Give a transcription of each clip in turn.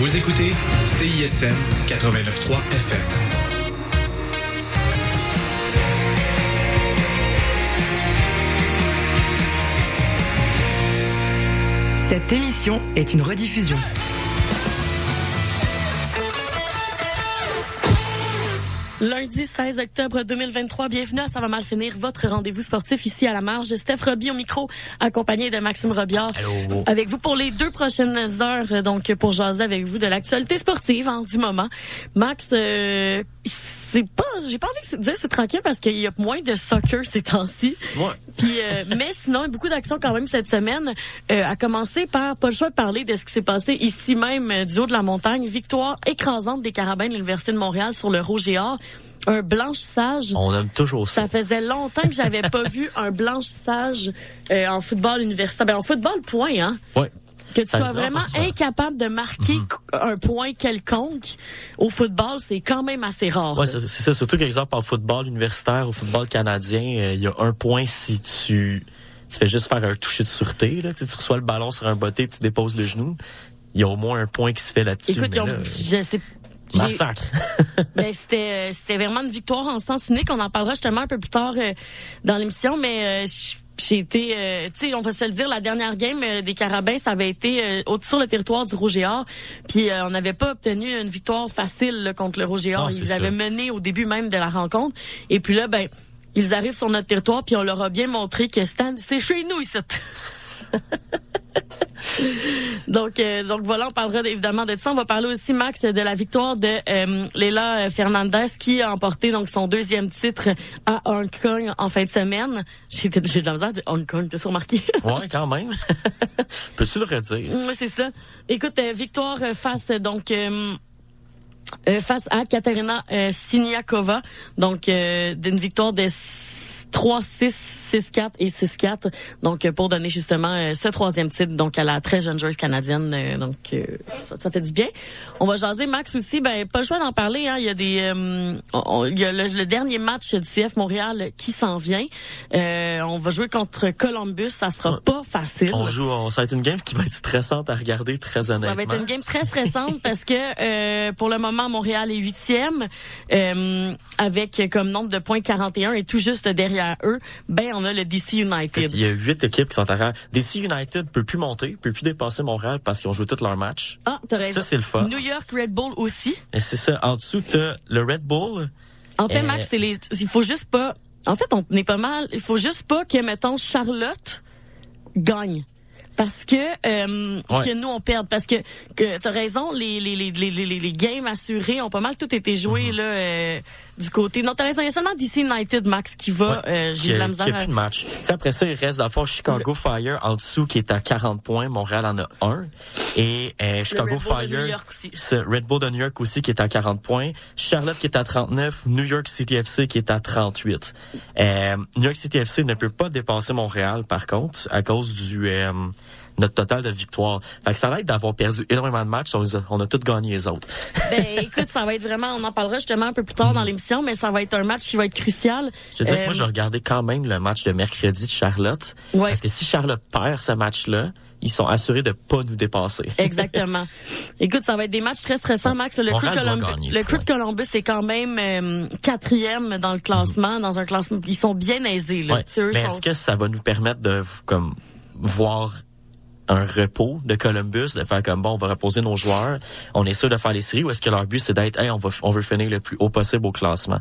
Vous écoutez CISM 89.3 FM. Cette émission est une rediffusion. Lundi 16 octobre 2023, bienvenue à Ça va mal finir, votre rendez-vous sportif ici à la marge. Steph Roby au micro, accompagné de Maxime Robillard. Avec vous pour les deux prochaines heures, donc pour jaser avec vous de l'actualité sportive hein, du moment. Max, euh, c'est pas, j'ai pas envie de dire c'est tranquille parce qu'il y a moins de soccer ces temps-ci. Ouais. Puis, euh, mais sinon, beaucoup d'actions quand même cette semaine. Euh, à commencer par, pas le choix de parler de ce qui s'est passé ici même euh, du haut de la montagne. Victoire écrasante des Carabins de l'Université de Montréal sur le Rouge et Or. Un blanchissage. On aime toujours ça. Ça faisait longtemps que j'avais pas vu un blanchissage euh, en football universitaire. Ben, en football, point, hein? Ouais. Que tu Ça sois vraiment souvent. incapable de marquer Mhm. un point quelconque au football, c'est quand même assez rare. Ouais, c'est ça. Surtout qu'exemple en football universitaire, au football canadien, euh, il y a un point si tu tu fais juste faire un toucher de sûreté. Là, tu, sais, tu reçois le ballon sur un botté puis tu déposes le genou. Il y a au moins un point qui se fait là-dessus. Écoute, ont- je sais. massacre. Ben, c'était euh, c'était vraiment une victoire en sens unique. On en parlera justement un peu plus tard euh, dans l'émission, mais euh, j- j'ai été, euh, tu sais, on va se le dire, la dernière game euh, des Carabins, ça avait été euh, sur le territoire du Rouge et Or, puis euh, on n'avait pas obtenu une victoire facile là, contre le Rouge et Or. Non, Ils avaient mené au début même de la rencontre, et puis là, ben, ils arrivent sur notre territoire, puis on leur a bien montré que Stan, c'est chez nous ici. Donc, euh, donc voilà, on parlera évidemment de ça. On va parler aussi, Max, de la victoire de euh, Leila Fernandez qui a emporté donc son deuxième titre à Hong Kong en fin de semaine. J'ai de la misère dire Hong Kong, t'as remarqué? ouais, quand même. Peux-tu le redire? Oui, c'est ça. Écoute, euh, victoire euh, face donc euh, euh, face à Katerina euh, Siniakova. Donc euh, d'une victoire de 3-6, 6-4 et 6-4. Donc euh, pour donner justement euh, ce troisième titre donc à la très jeune joueuse canadienne. Euh, donc ça, ça fait du bien. On va jaser Max aussi. Ben pas le choix d'en parler. Hein. Il y a des, on- il y a le, le dernier match du CF Montréal qui s'en vient. Euh, on va jouer contre Columbus. Ça sera pas facile. On joue, on, ça va être une game qui va être stressante à regarder, très honnêtement. Ça va être une game très stressante parce que euh, pour le moment, Montréal est huitième euh, avec comme nombre de points 41 et tout juste derrière eux, ben on a le DC United. Il y a huit équipes qui sont arrière. DC United peut plus monter, peut plus dépasser Montréal parce qu'ils ont joué tous leurs matchs. Ah, t'as raison. Ça, c'est le fun. New York Red Bull aussi. Et c'est ça. En dessous, t'as le Red Bull. En fait, Euh, Max, c'est les, il faut juste pas. En fait, on est pas mal. Il faut juste pas que mettons Charlotte gagne. Parce que euh, Ouais. que nous on perde parce que que t'as raison les les, les les les les games assurés ont pas mal tout été joués Mhm. là euh, du côté raison il y a seulement DC United Max qui va euh, qui j'ai de la a, misère qui a à- plus de match. Tu sais, après ça, il reste le fond Chicago Fire en dessous qui est à 40 points. Montréal en a un. Et euh, Chicago Red Bull de Fire, New York aussi. Red Bull de New York aussi qui est à 40 points. Charlotte qui est à 39. New York City FC qui est à 38. Euh, New York City FC ne peut pas dépasser Montréal par contre à cause du... euh, notre total de victoires. Fait que ça va être d'avoir perdu énormément de matchs. On, a, on a tous gagné les autres. ben écoute ça va être vraiment on en parlera justement un peu plus tard dans l'émission mais ça va être un match qui va être crucial Je te que Euh, moi, j'ai regardé quand même le match de mercredi de Charlotte. Ouais. Parce que si Charlotte perd ce match-là, ils sont assurés de pas nous dépasser. Exactement. Écoute, ça va être des matchs très stressants, Max. Le, Crew, de doit Columbus, gagner, le Crew de. Columbus est quand même euh, quatrième dans le classement, dans un classement. Ils sont bien aisés. Là. Ouais. Tu sais, eux Mais sont- est-ce que ça va nous permettre de comme voir un repos de Columbus, de faire comme bon, on va reposer nos joueurs, on est sûr de faire les séries, ou est-ce que leur but c'est d'être, hey, on va, on veut finir le plus haut possible au classement.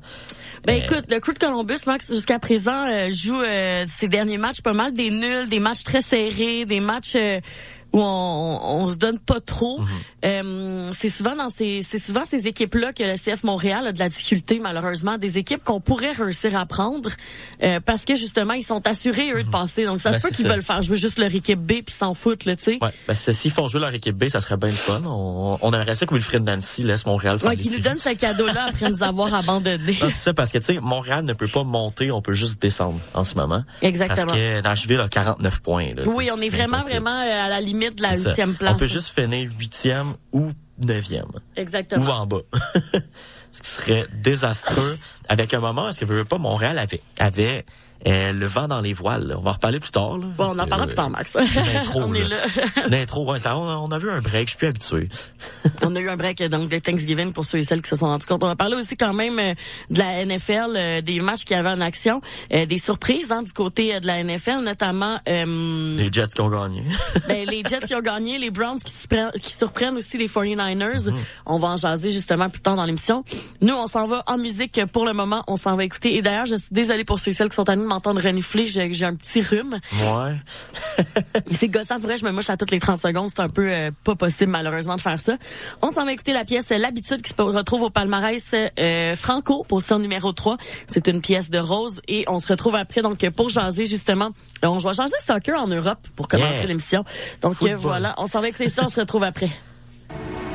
Ben Euh, écoute, le Crew de Columbus, Max, jusqu'à présent, euh, joue euh, ses derniers matchs pas mal des nuls, des matchs très serrés, des matchs euh, où on, on se donne pas trop. Mhm. Euh, c'est souvent dans ces c'est souvent ces équipes là que le CF Montréal a de la difficulté malheureusement des équipes qu'on pourrait réussir à prendre euh, parce que justement ils sont assurés eux de passer donc ça Ben, se peut qu'ils veulent faire jouer juste leur équipe B puis s'en foutent là tu sais Ouais, ben, s'ils font jouer leur équipe B, ça serait bien le fun. On, on aimerait ça que Wilfred Nancy laisse Montréal faire ouais, qui nous donne ce cadeau là après nous avoir abandonnés c'est ça, parce que, tu sais, Montréal ne peut pas monter, on peut juste descendre en ce moment. exactement Parce que Nashville a 49 points. Là, oui on est vraiment impossible. vraiment euh, à la limite de la C'est ça. huitième place On peut juste finir huitième ou neuvième. exactement Ou en bas. Ce qui serait désastreux. Avec un moment, est-ce que veux veux pas, Montréal avait, avait Euh, le vent dans les voiles. On va en reparler plus tard. Là, bon, on en parlera plus tard, Max. Intro, on est là. une intro. Ouais, ça, on, a vu un break. Je suis plus habitué. on a eu un break donc de Thanksgiving pour ceux et celles qui se sont rendus compte. On va parler aussi quand même de la NFL, des matchs qui avaient en action, des surprises hein, du côté de la NFL, notamment les Jets qui ont gagné. ben, les Jets qui ont gagné, les Browns qui, qui surprennent aussi les 49ers. Mm-hmm. On va en jaser justement plus tard dans l'émission. Nous, on s'en va en musique pour le moment. On s'en va écouter. Et d'ailleurs, je suis désolée pour ceux et celles qui sont à nous m'entendre renifler. J'ai un petit rhume. Ouais. c'est gossant. Vrai, je me mouche à toutes les 30 secondes. C'est un peu euh, pas possible, malheureusement, de faire ça. On s'en va écouter la pièce L'habitude qui se retrouve au palmarès euh, Franco, position numéro 3. C'est une pièce de Rose. Et on se retrouve après, donc, pour jaser, justement. On va changer soccer en Europe pour commencer l'émission. Donc, euh, voilà. On s'en va écouter ça. On se retrouve après.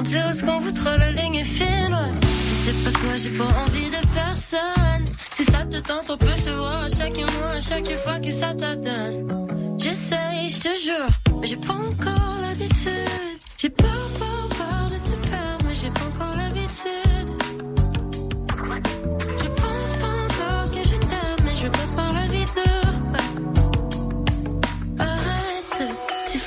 On dirait ce qu'on voudra, la ligne est fine, Si c'est pas toi, j'ai pas envie de personne. Si ça te tente, on peut se voir à chaque mois, à chaque fois que ça t'adonne. J'essaye, je te jure, mais j'ai pas encore l'habitude. J'ai peur, peur, peur de te perdre, mais j'ai pas encore l'habitude.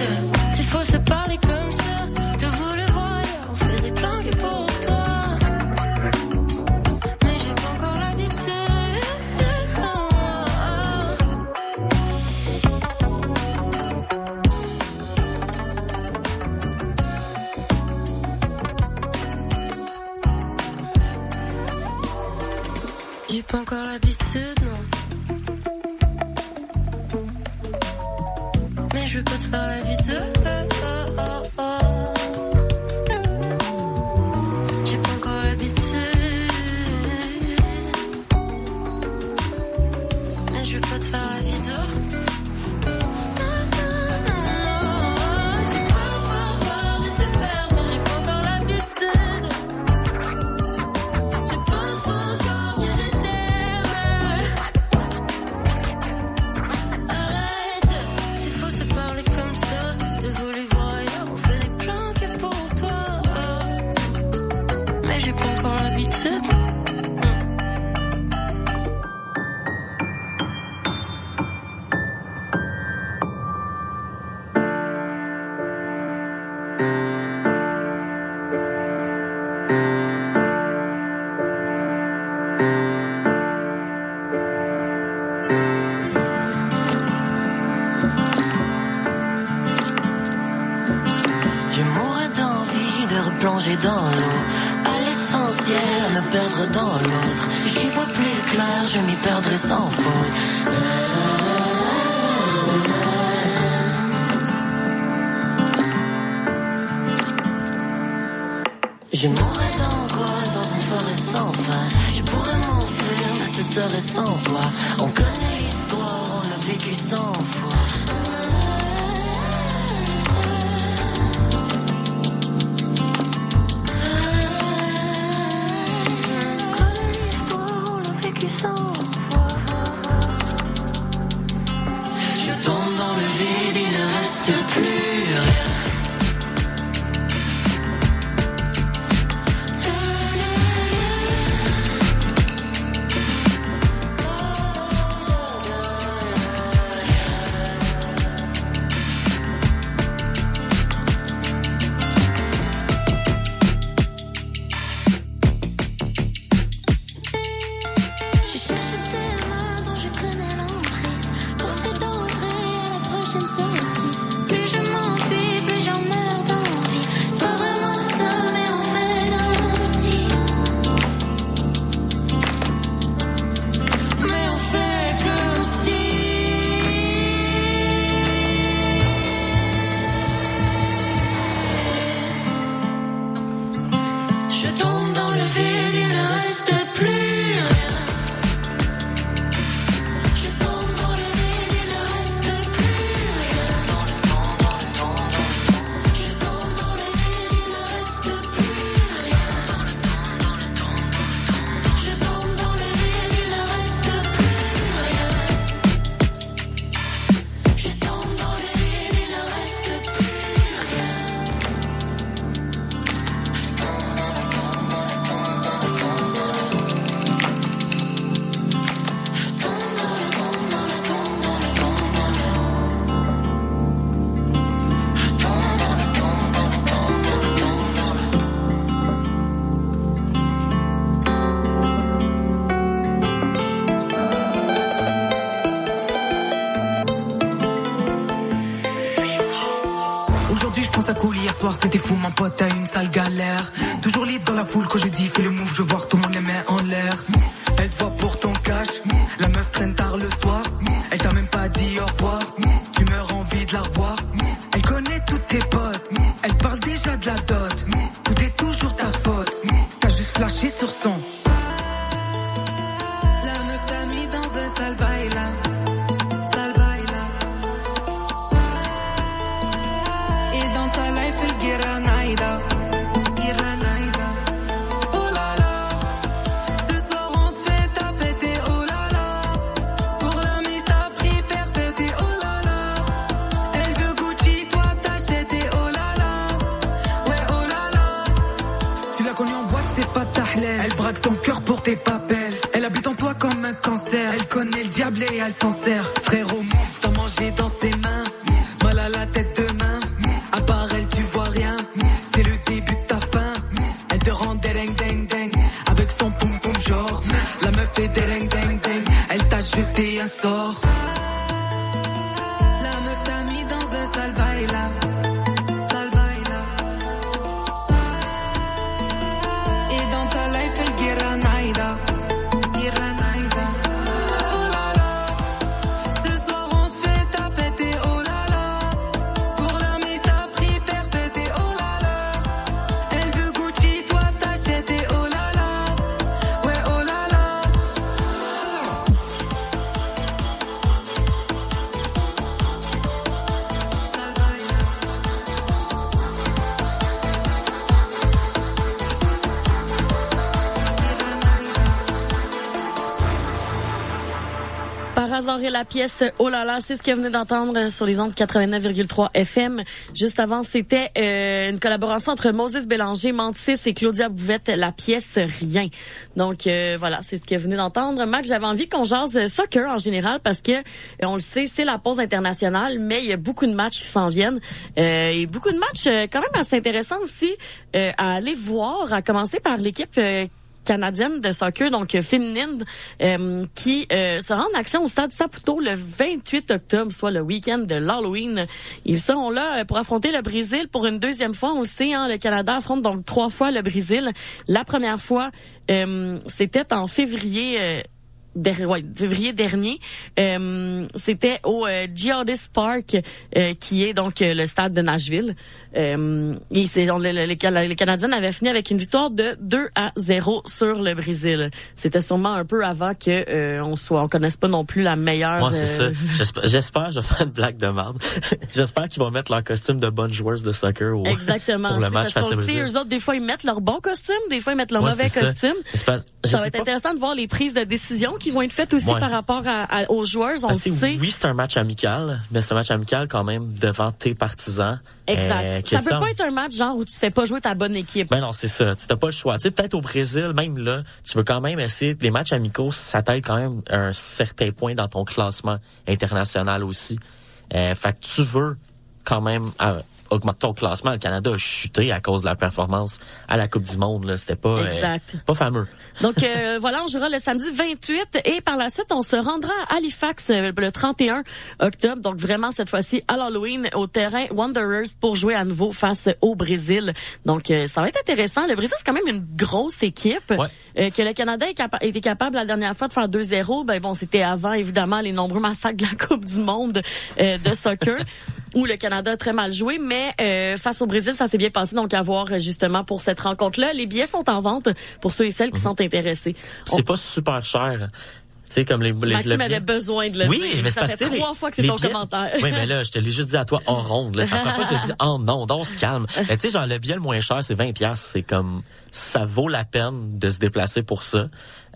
pas je m'y perds. Pote a une sale galère. Toujours libre dans la foule quand je dis fais le move, je vois tout la pièce Oh là là, c'est ce que vous venez d'entendre sur les ondes 89,3 FM. Juste avant, c'était euh, une collaboration entre Moses Bélanger, Mantis et Claudia Bouvette, la pièce Rien. Donc euh, voilà, c'est ce que vous venez d'entendre. Mac, j'avais envie qu'on jase soccer en général parce que euh, on le sait, c'est la pause internationale, mais il y a beaucoup de matchs qui s'en viennent euh, et beaucoup de matchs euh, quand même assez intéressants aussi euh, à aller voir. À commencer par l'équipe. Canadienne de soccer, donc euh, féminine, euh, qui euh, sera en action au stade Saputo le 28 octobre, soit le week-end de l'Halloween. Ils seront là euh, pour affronter le Brésil pour une deuxième fois. On le sait, hein, le Canada affronte donc trois fois le Brésil. La première fois, euh, c'était en février. Der- ouais, février dernier, Euh, c'était au euh, Geodis Park, euh, qui est donc euh, le stade de Nashville. Euh, et c'est, on- le- le- les, Cana- les Canadiens avaient fini avec une victoire de 2 à 0 sur le Brésil. C'était sûrement un peu avant que euh, on soit, on connaisse pas non plus la meilleure. Moi, c'est ça. euh, J'espère, j'espère, je vais faire une blague de merde. j'espère qu'ils vont mettre leur costume de bonnes joueuses de soccer au, Exactement. pour le match parce face au Brésil. eux autres, des fois, ils mettent leur bon costume, des fois, ils mettent leur Ouais, mauvais ça. costume. Ça sais va être intéressant de voir les prises de décision qui vont être faites aussi Ouais. par rapport à, à- aux joueurs. On Parce sait. oui, c'est un match amical, mais c'est un match amical quand même devant tes partisans. Exact. Euh, ça peut pas être un match genre où tu fais pas jouer ta bonne équipe. Ben non, c'est ça. Tu n'as pas le choix. Tu sais, peut-être au Brésil, même là, tu veux quand même essayer. Les matchs amicaux, ça t'aide quand même à un certain point dans ton classement international aussi. Euh, fait que tu veux quand même euh, augmenter ton classement. Le Canada a chuté à cause de la performance à la Coupe du Monde. Là, c'était pas euh, Exact. pas fameux. Donc euh, voilà, on jouera le samedi 28 et par la suite, on se rendra à Halifax euh, le 31 octobre. Donc vraiment cette fois-ci à l'Halloween au terrain Wanderers pour jouer à nouveau face au Brésil. Donc euh, ça va être intéressant. Le Brésil c'est quand même une grosse équipe Ouais. Euh, que le Canada est capa- était capable la dernière fois de faire 2-0. Ben bon, c'était avant évidemment les nombreux massacres de la Coupe du monde euh, de soccer. où le Canada a très mal joué, mais euh, face au Brésil, ça s'est bien passé. Donc, à voir justement pour cette rencontre-là. Les billets sont en vente pour ceux et celles qui sont intéressés. On- C'est pas super cher. Tu sais, comme les, les Maxime le avait besoin de le oui, dire. mais c'est ça parce que trois fois que c'est ton billets- commentaire. Oui, mais là, je te l'ai juste dit à toi en ronde. Là. Première fois que je te dis oh non, donc on se calme. Mais tu sais, genre, le billet le moins cher, c'est 20 pièces. C'est comme, ça vaut la peine de se déplacer pour ça.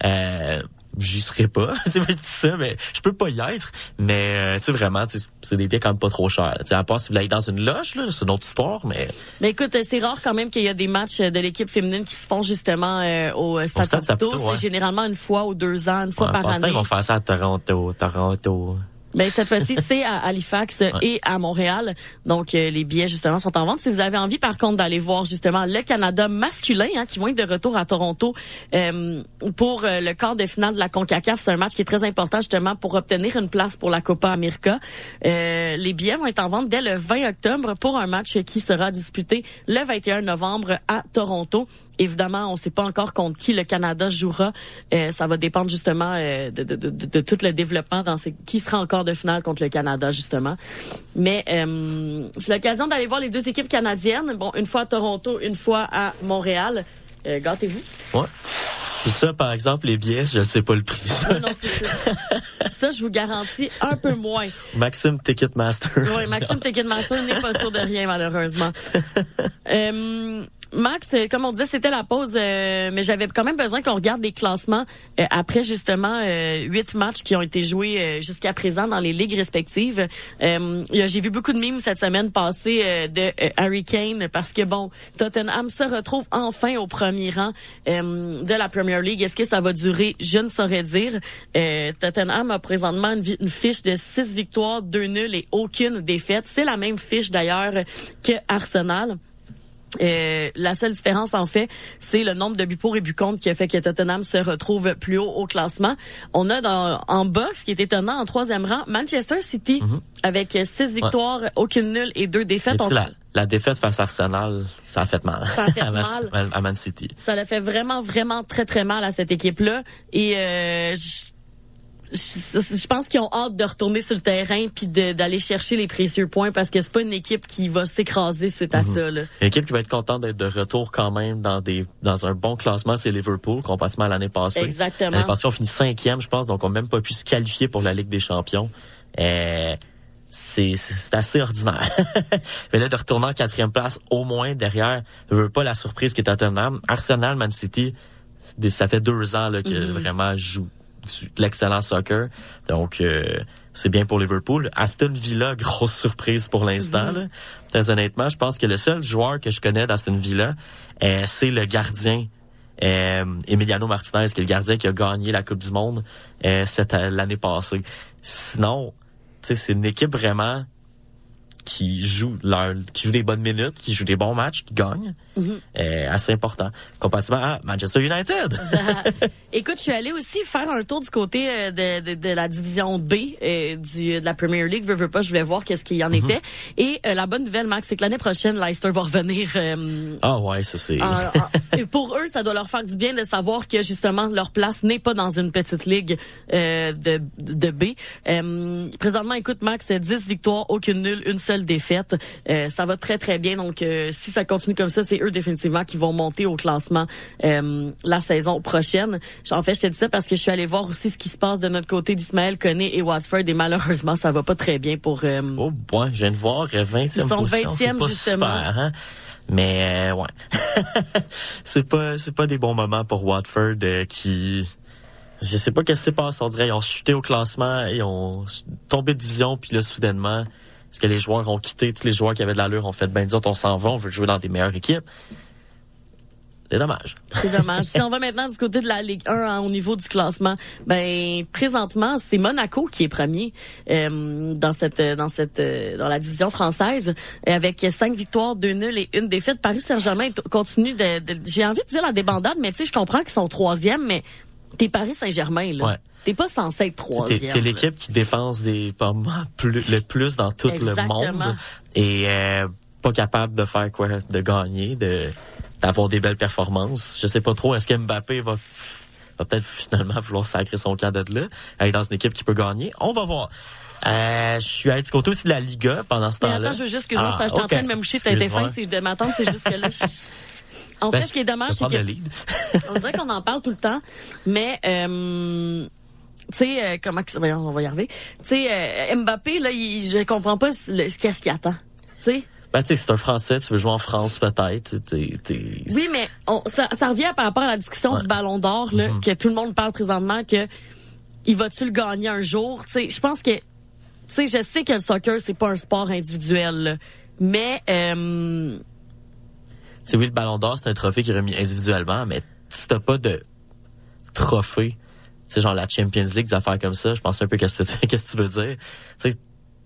Euh, J'y serais pas. Tu sais, moi, je dis ça, mais je peux pas y être. Mais, euh, tu sais, vraiment, c'est des billets quand même pas trop chers. Tu sais, à part si vous aller dans une loge, là, c'est une autre histoire, mais Mais écoute, c'est rare quand même qu'il y a des matchs de l'équipe féminine qui se font justement euh, au euh, Stade Saputo. Ouais. C'est généralement une fois ou deux ans, une fois ouais, par année. ils vont faire ça à Toronto, Toronto. Ben, cette fois-ci, c'est à Halifax et à Montréal. Donc, euh, les billets, justement, sont en vente. Si vous avez envie, par contre, d'aller voir, justement, le Canada masculin, hein, qui vont être de retour à Toronto euh, pour euh, le quart de finale de la CONCACAF. C'est un match qui est très important, justement, pour obtenir une place pour la Copa América. Euh, les billets vont être en vente dès le 20 octobre pour un match qui sera disputé le 21 novembre à Toronto. Évidemment, on ne sait pas encore contre qui le Canada jouera. Euh, ça va dépendre justement euh, de, de, de, de tout le développement dans ces, qui sera encore de finale contre le Canada justement. Mais euh, c'est l'occasion d'aller voir les deux équipes canadiennes. Bon, une fois à Toronto, une fois à Montréal. Euh, Gâtez-vous. Ouais. Ça, par exemple, les billets, je sais pas le prix. Ah non, c'est ça. ça, je vous garantis un peu moins. Maxime Ticketmaster. Oui, Maxime Ticketmaster n'est pas sûr de rien, malheureusement. Euh, Max, euh, comme on disait, c'était la pause, euh, mais j'avais quand même besoin qu'on regarde les classements euh, après justement euh, huit matchs qui ont été joués euh, jusqu'à présent dans les ligues respectives. J'ai vu beaucoup de mimes cette semaine passée euh, de Harry Kane parce que bon, Tottenham se retrouve enfin au premier rang de la Premier League. Est-ce que ça va durer? Je ne saurais dire. Tottenham a présentement une, une fiche de six victoires, deux nuls et aucune défaite. C'est la même fiche d'ailleurs que Arsenal. Euh, la seule différence, en fait, c'est le nombre de buts pour et buts contre qui a fait que Tottenham se retrouve plus haut au classement. On a dans, en bas, ce qui est étonnant, en troisième rang, Manchester City, avec six victoires, aucune nulle et deux défaites. La, la défaite face à Arsenal, ça a fait mal. Ça a fait à, Man, mal. à Man City. Ça l'a fait vraiment, vraiment très, très mal à cette équipe-là. Et euh, je je- je pense qu'ils ont hâte de retourner sur le terrain puis d'aller chercher les précieux points parce que c'est pas une équipe qui va s'écraser suite à ça. Là. Une équipe qui va être contente d'être de retour quand même dans des dans un bon classement, c'est Liverpool, comparativement à l'année passée. Exactement. L'année passée, on finit cinquième, je pense, donc on n'a même pas pu se qualifier pour la Ligue des Champions. Euh, c'est assez ordinaire. Mais là, de retourner en quatrième place, au moins derrière, je veux pas la surprise qui est Tottenham. Arsenal, Man City, ça fait deux ans là, que Mm-hmm. vraiment joue du- de l'excellent soccer. Donc, euh, c'est bien pour Liverpool. Aston Villa, grosse surprise pour l'instant. Mm-hmm. Très honnêtement, je pense que le seul joueur que je connais d'Aston Villa, euh, c'est le gardien euh, Emiliano Martinez, qui est le gardien qui a gagné la Coupe du Monde euh, cette l'année passée. Sinon, c'est une équipe vraiment qui joue leur, qui joue des bonnes minutes, qui joue des bons matchs, qui gagne. Euh, assez important. Comparativement à Manchester United. Écoute, je suis allée aussi faire un tour du côté euh, de, de, de la division B euh, du, de la Premier League. Veux, veux pas, je voulais voir qu'est-ce qu'il y en Mhm. était. Et euh, la bonne nouvelle, Max, c'est que l'année prochaine, Leicester va revenir. euh, Ah ouais, ça c'est. pour eux, ça doit leur faire du bien de savoir que justement leur place n'est pas dans une petite ligue euh, de, de B. Euh, présentement, écoute, Max, c'est 10 victoires, aucune nulle, une seule défaite. Euh, ça va très très bien. Donc, euh, si ça continue comme ça, c'est eux définitivement qui vont monter au classement euh, la saison prochaine. En fait, je te dis ça parce que je suis allée voir aussi ce qui se passe de notre côté d'Ismaël Koné et Watford. Et malheureusement, ça va pas très bien pour. euh, Oh, ouais, je viens de voir, euh, 20e Ils sont position, 20e, c'est pas justement. super, hein? Mais, euh, ouais. c'est pas, c'est pas des bons moments pour Watford, euh, qui, je sais pas qu'est-ce qui s'est passé. On dirait, ils ont chuté au classement, ils ont tombé de division, puis là, soudainement, est-ce que les joueurs ont quitté, tous les joueurs qui avaient de l'allure ont fait, ben, nous autres, on s'en va, on veut jouer dans des meilleures équipes. C'est dommage. C'est dommage. si on va maintenant du côté de la Ligue 1 hein, au niveau du classement, ben présentement c'est Monaco qui est premier euh, dans cette dans cette euh, dans la division française avec cinq victoires, deux nuls et une défaite. Paris Saint-Germain continue de, de- j'ai envie de dire la débandade, mais tu sais je comprends qu'ils sont troisième, mais t'es Paris Saint-Germain là. Ouais. T'es pas censé être troisième. t'es l'équipe qui dépense des pas mal plus, le plus dans tout Exactement. le monde et euh, pas capable de faire quoi, de gagner, de d'avoir des belles performances. Je sais pas trop. Est-ce que Mbappé va, va peut-être finalement vouloir sacrer son camp de là, aller dans une équipe qui peut gagner? On va voir. Euh, je suis allé du côté aussi de la Liga pendant ce Mais temps-là. attends, je veux juste que je Ah, j'étais en ok. train de me moucher, t'as fin, c'est de m'attendre, c'est juste que là. je- En Ben, fait, ce qui est dommage, c'est que on dirait qu'on en parle tout le temps, mais euh, tu sais euh, comment que- on va y arriver. Tu sais euh, Mbappé là, il, je comprends pas le- qu'est-ce qu'il attend. Tu sais Ben, tu sais, c'est un Français, tu veux jouer en France peut-être. Oui, mais on, ça, ça revient par rapport à la discussion Ouais. du Ballon d'Or là, Mhm. que tout le monde parle présentement que il va-tu le gagner un jour. Tu sais, je pense que tu sais, je sais que le soccer c'est pas un sport individuel, là, mais euh, C'est oui, le Ballon d'Or, c'est un trophée qui est remis individuellement, mais si t'as pas de trophée sais, genre la Champions League, des affaires comme ça. Je pense un peu qu'est-ce que tu- qu'est-ce que tu veux dire? Tu sais,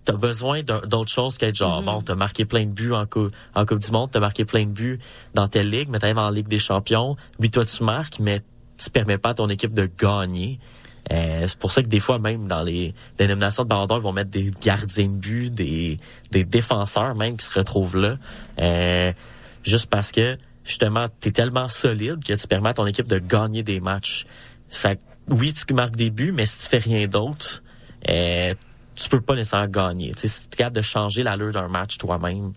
t'as besoin d'autre chose qu'être genre, bon, t'as marqué plein de buts en, cou- en Coupe du Monde, t'as marqué plein de buts dans telle ligue, mais t'arrives en Ligue des Champions. Oui, toi, tu marques, mais tu permets pas à ton équipe de gagner. Euh, c'est pour ça que des fois, même dans les dénominations de Ballon ils vont mettre des gardiens de but, des, des défenseurs même qui se retrouvent là. Euh, juste parce que, justement, t'es tellement solide que tu permets à ton équipe de gagner des matchs. Fait que, oui, tu marques des buts, mais si tu fais rien d'autre, euh, tu peux pas nécessairement gagner. Tu sais, si tu es capable de changer l'allure d'un match toi-même,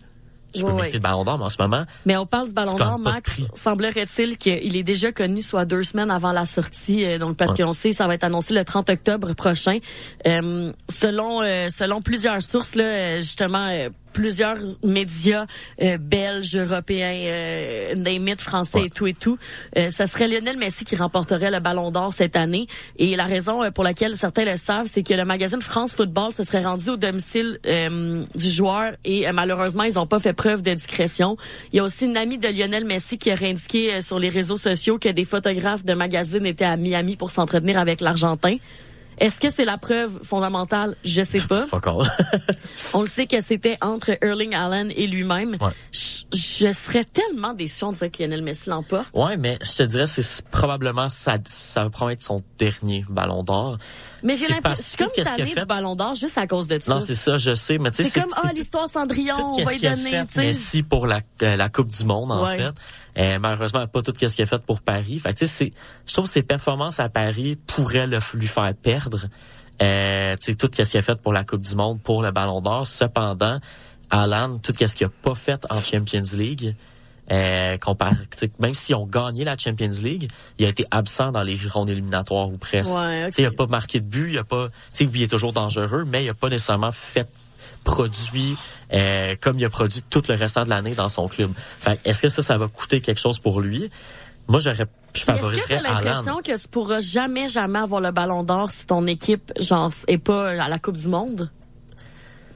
tu peux ouais. le ballon d'or, mais en ce moment, Mais on parle du Ballon d'Or, Max. Semblerait-il qu'il est déjà connu soit deux semaines avant la sortie, euh, donc parce Ouais. qu'on sait ça va être annoncé le 30 octobre prochain. Euh, selon euh, selon plusieurs sources là, euh, justement euh, plusieurs médias euh, belges, européens, euh, name it, français Ouais. et tout et tout, euh, ça serait Lionel Messi qui remporterait le Ballon d'Or cette année. Et la raison euh, pour laquelle certains le savent, c'est que le magazine France Football se serait rendu au domicile euh, du joueur et euh, malheureusement ils n'ont pas fait preuve de discrétion. Il y a aussi une amie de Lionel Messi qui aurait indiqué euh, sur les réseaux sociaux que des photographes de magazines étaient à Miami pour s'entretenir avec l'Argentin. Est-ce que c'est la preuve fondamentale? Je sais pas. On le sait que c'était entre Erling Allen et lui-même. Ouais. Je, je serais tellement déçu de dire que Lionel Messi l'emporte. Ouais, mais je te dirais, c'est probablement ça, ça va probablement être son dernier ballon d'or. Mais j'ai l'impression, je suis comme tannée du Ballon d'Or juste à cause de ça. Non, c'est ça, je sais, mais tu sais, c'est comme, ah, tout- l'histoire Cendrillon, on va y donner, tu sais. Messi pour la, euh, la Coupe du Monde, en Ouais. fait. Euh, malheureusement, pas tout ce qu'il a fait pour Paris. Fait que, tu sais, c'est, je trouve que ses performances à Paris pourraient le, lui faire perdre. Euh, tu sais, tout ce qu'il a fait pour la Coupe du Monde, pour le Ballon d'Or. Cependant, Alan, tout ce qu'il a pas fait en Champions League, euh, même s'ils ont gagné la Champions League, il a été absent dans les rondes éliminatoires ou presque. Ouais, ok. Tu sais, il a pas marqué de but, il a pas, tu sais, oui, il est toujours dangereux, mais il a pas nécessairement fait produit euh, comme il a produit tout le restant de l'année dans son club. Fait que est-ce que ça, ça va coûter quelque chose pour lui? Moi, j'aurais, je Puis Est-ce que favoriserais t'as l'impression que tu pourras jamais, jamais avoir le Ballon d'Or si ton équipe, genre, est pas à la Coupe du Monde?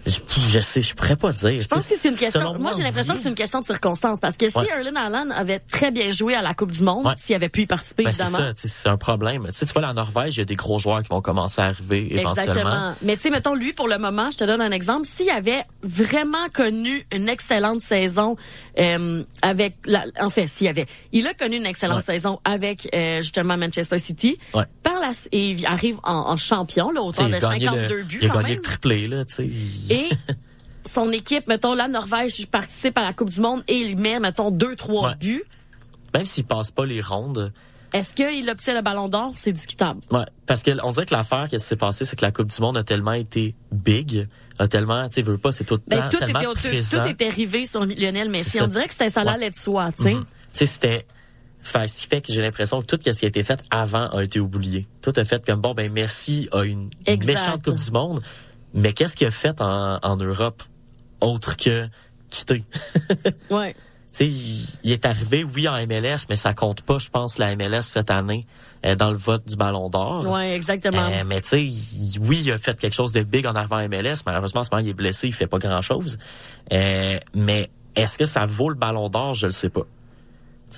Je, sais, je pourrais pas dire. Je pense que c'est une question. Moi, j'ai l'impression que c'est une question de circonstance. Parce que si Ouais. Erling Allen avait très bien joué à la Coupe du Monde, Ouais. s'il avait pu y participer, Ben, c'est évidemment. sais, c'est un problème. Tu sais, tu vois, la Norvège, il y a des gros joueurs qui vont commencer à arriver éventuellement. Exactement. Mais tu sais, mettons, lui, pour le moment, je te donne un exemple. S'il avait vraiment connu une excellente saison euh, avec... La, en fait, s'il avait... Il a connu une excellente Ouais. saison avec, euh, justement, Manchester City. Ouais. Par la, et il arrive en, en champion, là, autour de a gagné 52 le, buts, il a gagné même. le triplé, là, tu sais. Et son équipe, mettons, la Norvège participe à la Coupe du Monde et il met, mettons, deux, trois Ouais. buts. Même s'il passe pas les rondes, Est-ce qu'il obtient le ballon d'or? C'est discutable. Ouais, parce que on dirait que l'affaire qui s'est passée, c'est que la Coupe du Monde a tellement été big, a tellement, tu sais, veux pas, c'est tout, Ben, temps tout, tellement était, tout, présent. tout était rivé sur Lionel Messi. On dirait que c'était ça Ouais. allait de soi, tu sais. Mhm. Tu sais, c'était, fait, ce qui fait que j'ai l'impression que tout ce qui a été fait avant a été oublié. Tout a fait comme bon, ben Messi a une Exact. méchante Coupe du Monde, mais qu'est-ce qu'il a fait en, en Europe autre que quitter? Ouais. Tu sais, il, il est arrivé, oui, en MLS, mais ça compte pas, je pense, la MLS cette année euh, dans le vote du Ballon d'Or. Ouais, exactement. Euh, mais tu sais, oui, il a fait quelque chose de big en arrivant à MLS. Malheureusement, en ce moment, il est blessé, il fait pas grand-chose. Euh, mais est-ce que ça vaut le ballon d'or? Je le sais pas.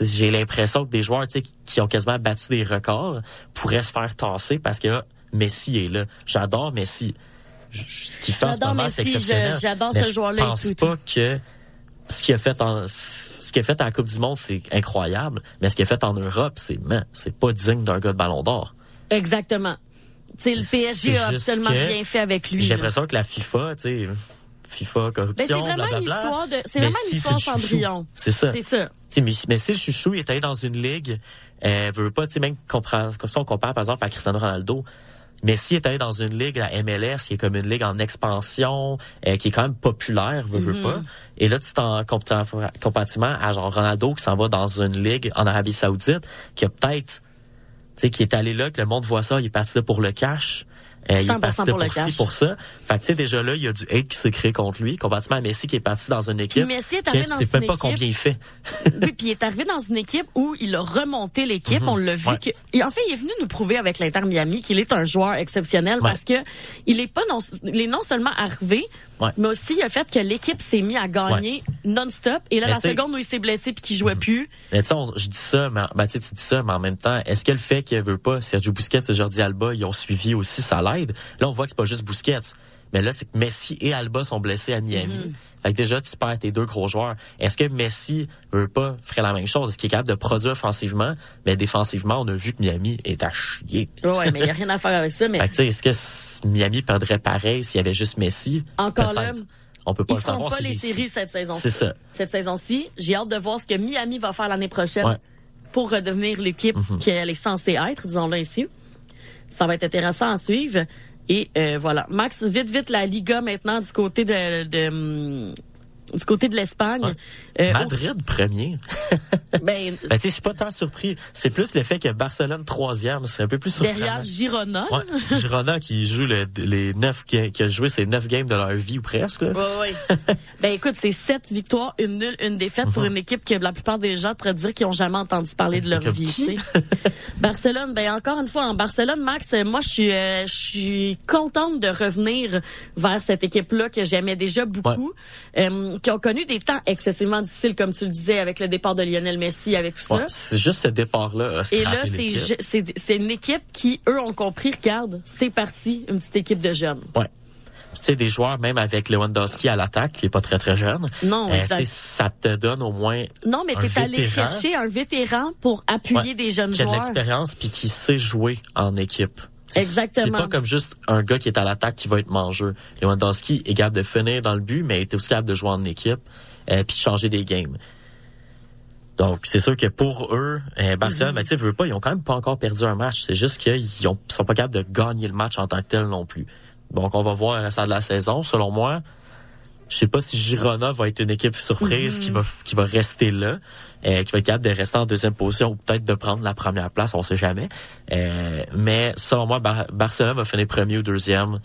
J'ai l'impression que des joueurs qui ont quasiment battu des records pourraient se faire tasser parce que Messi est là. J'adore Messi. Ce qu'il fait en ce J'adore moment, c'est exceptionnel. j'adore ce joueur-là Je pense tout, pas que ce qu'il a fait en ce qu'il a fait à la Coupe du Monde, c'est incroyable. Mais ce qu'il a fait en Europe, c'est c'est pas digne d'un gars de ballon d'or. Exactement. Tu sais, le PSG a absolument rien fait avec lui. J'ai l'impression que la FIFA, tu sais, FIFA, Ben, corruption, c'est vraiment une histoire de, c'est vraiment une si, histoire c'est. Cendrillon. Ça. C'est ça. Mais, mais si le chouchou il est allé dans une ligue, euh, veut pas, tu sais, même ça on compare par exemple à Cristiano Ronaldo. Mais s'il est allé dans une ligue, la MLS, qui est comme une ligue en expansion, euh, qui est quand même populaire, veut, veut Mm-hmm. pas. Et là, tu t'en comparativement à genre Ronaldo qui s'en va dans une ligue en Arabie Saoudite, qui a peut-être, tu sais, qui est allé là, que le monde voit ça, il est parti là pour le cash. Euh, il est 100% parti là pour pour, le pour ça. Fait tu sais, déjà là, il y a du hate qui s'est créé contre lui, comparativement à Messi qui est parti dans une équipe. Messi est arrivé tu dans sais une même pas équipe- combien il fait. Oui, puis il est arrivé dans une équipe où il a remonté l'équipe. On l'a vu Mhm. Ouais. que. Et en fait, il est venu nous prouver avec l'Inter Miami qu'il est un joueur exceptionnel Ouais. parce que il est pas non, il est non seulement arrivé, Ouais. Mais aussi, le fait que l'équipe s'est mis à gagner non-stop. Et là, Mais la Mhm. seconde où il s'est blessé puis qu'il jouait plus, Mais tu sais, je dis ça, mais ben, tu dis ça, mais en même temps, est-ce que le fait qu'il veut pas Sergio Busquets et Jordi Alba, ils ont suivi aussi ça l'aide? Là, on voit que c'est pas juste Busquets. Mais là, c'est que Messi et Alba sont blessés à Miami. Mhm. Fait que déjà, tu perds tes deux gros joueurs. Est-ce que Messi veut pas ferait la même chose? Est-ce qu'il est capable de produire offensivement? Mais défensivement, on a vu que Miami est à chier. ouais, mais il n'y a rien à faire avec ça. Mais Fait que tu sais, est-ce que Miami perdrait pareil s'il y avait juste Messi? Encore là, on peut pas ils le savoir. pas les des- séries cette saison-ci. C'est ça. Cette saison-ci, j'ai hâte de voir ce que Miami va faire l'année prochaine Ouais. Pour redevenir l'équipe qu'elle est censée être, disons-le ainsi. Ça va être intéressant à suivre. Et euh, voilà. Max, vite, vite, la Liga maintenant du côté de... hum, du côté de l'Espagne. Euh, Madrid premier. ben, Ben, tu sais, je suis pas tant surpris. C'est plus le fait que Barcelone troisième, c'est un peu plus surprenant. derrière Girona. là. Ouais, Girona qui joue le- les neuf qui a joué ses neuf games de leur vie ou presque. là. Ouais, ouais. ben écoute, c'est sept victoires, une nulle, une défaite pour une équipe que la plupart des gens pourraient dire qu'ils ont jamais entendu parler de leur Comme vie. Barcelone, ben encore une fois en Barcelone, Max, moi je suis, euh, je suis contente de revenir vers cette équipe-là que j'aimais déjà beaucoup, euh, qui ont connu des temps excessivement difficiles, comme tu le disais, avec le départ de Lionel Messi, avec tout Ouais, ça. c'est juste ce départ-là. Et là, c'est une équipe qui, eux, ont compris, regarde, c'est parti, une petite équipe de jeunes. Ouais. Tu sais, des joueurs, même avec Lewandowski à l'attaque, qui est pas très très jeune. Non, euh, ça te donne au moins Non, mais t'es allé chercher un vétéran pour appuyer Ouais, des jeunes qui a de joueurs. l'expérience puis qui sait jouer en équipe. C'est- Exactement. C'est pas comme juste un gars qui est à l'attaque qui va être mangeux. Lewandowski est capable de finir dans le but, mais il est aussi capable de jouer en équipe euh, puis de changer des games. Donc, c'est sûr que pour eux, euh, Barcelone, Mhm. ben, tu veux pas, ils ont quand même pas encore perdu un match. C'est juste qu'ils ont- sont pas capables de gagner le match en tant que tel non plus. Donc, on va voir le restant de la saison. Selon moi, je sais pas si Girona va être une équipe surprise Mhm. qui va qui va rester là, euh, qui va être capable de rester en deuxième position ou peut-être de prendre la première place, on sait jamais. Euh, mais selon moi, Bar- Barcelone va finir premier ou deuxième,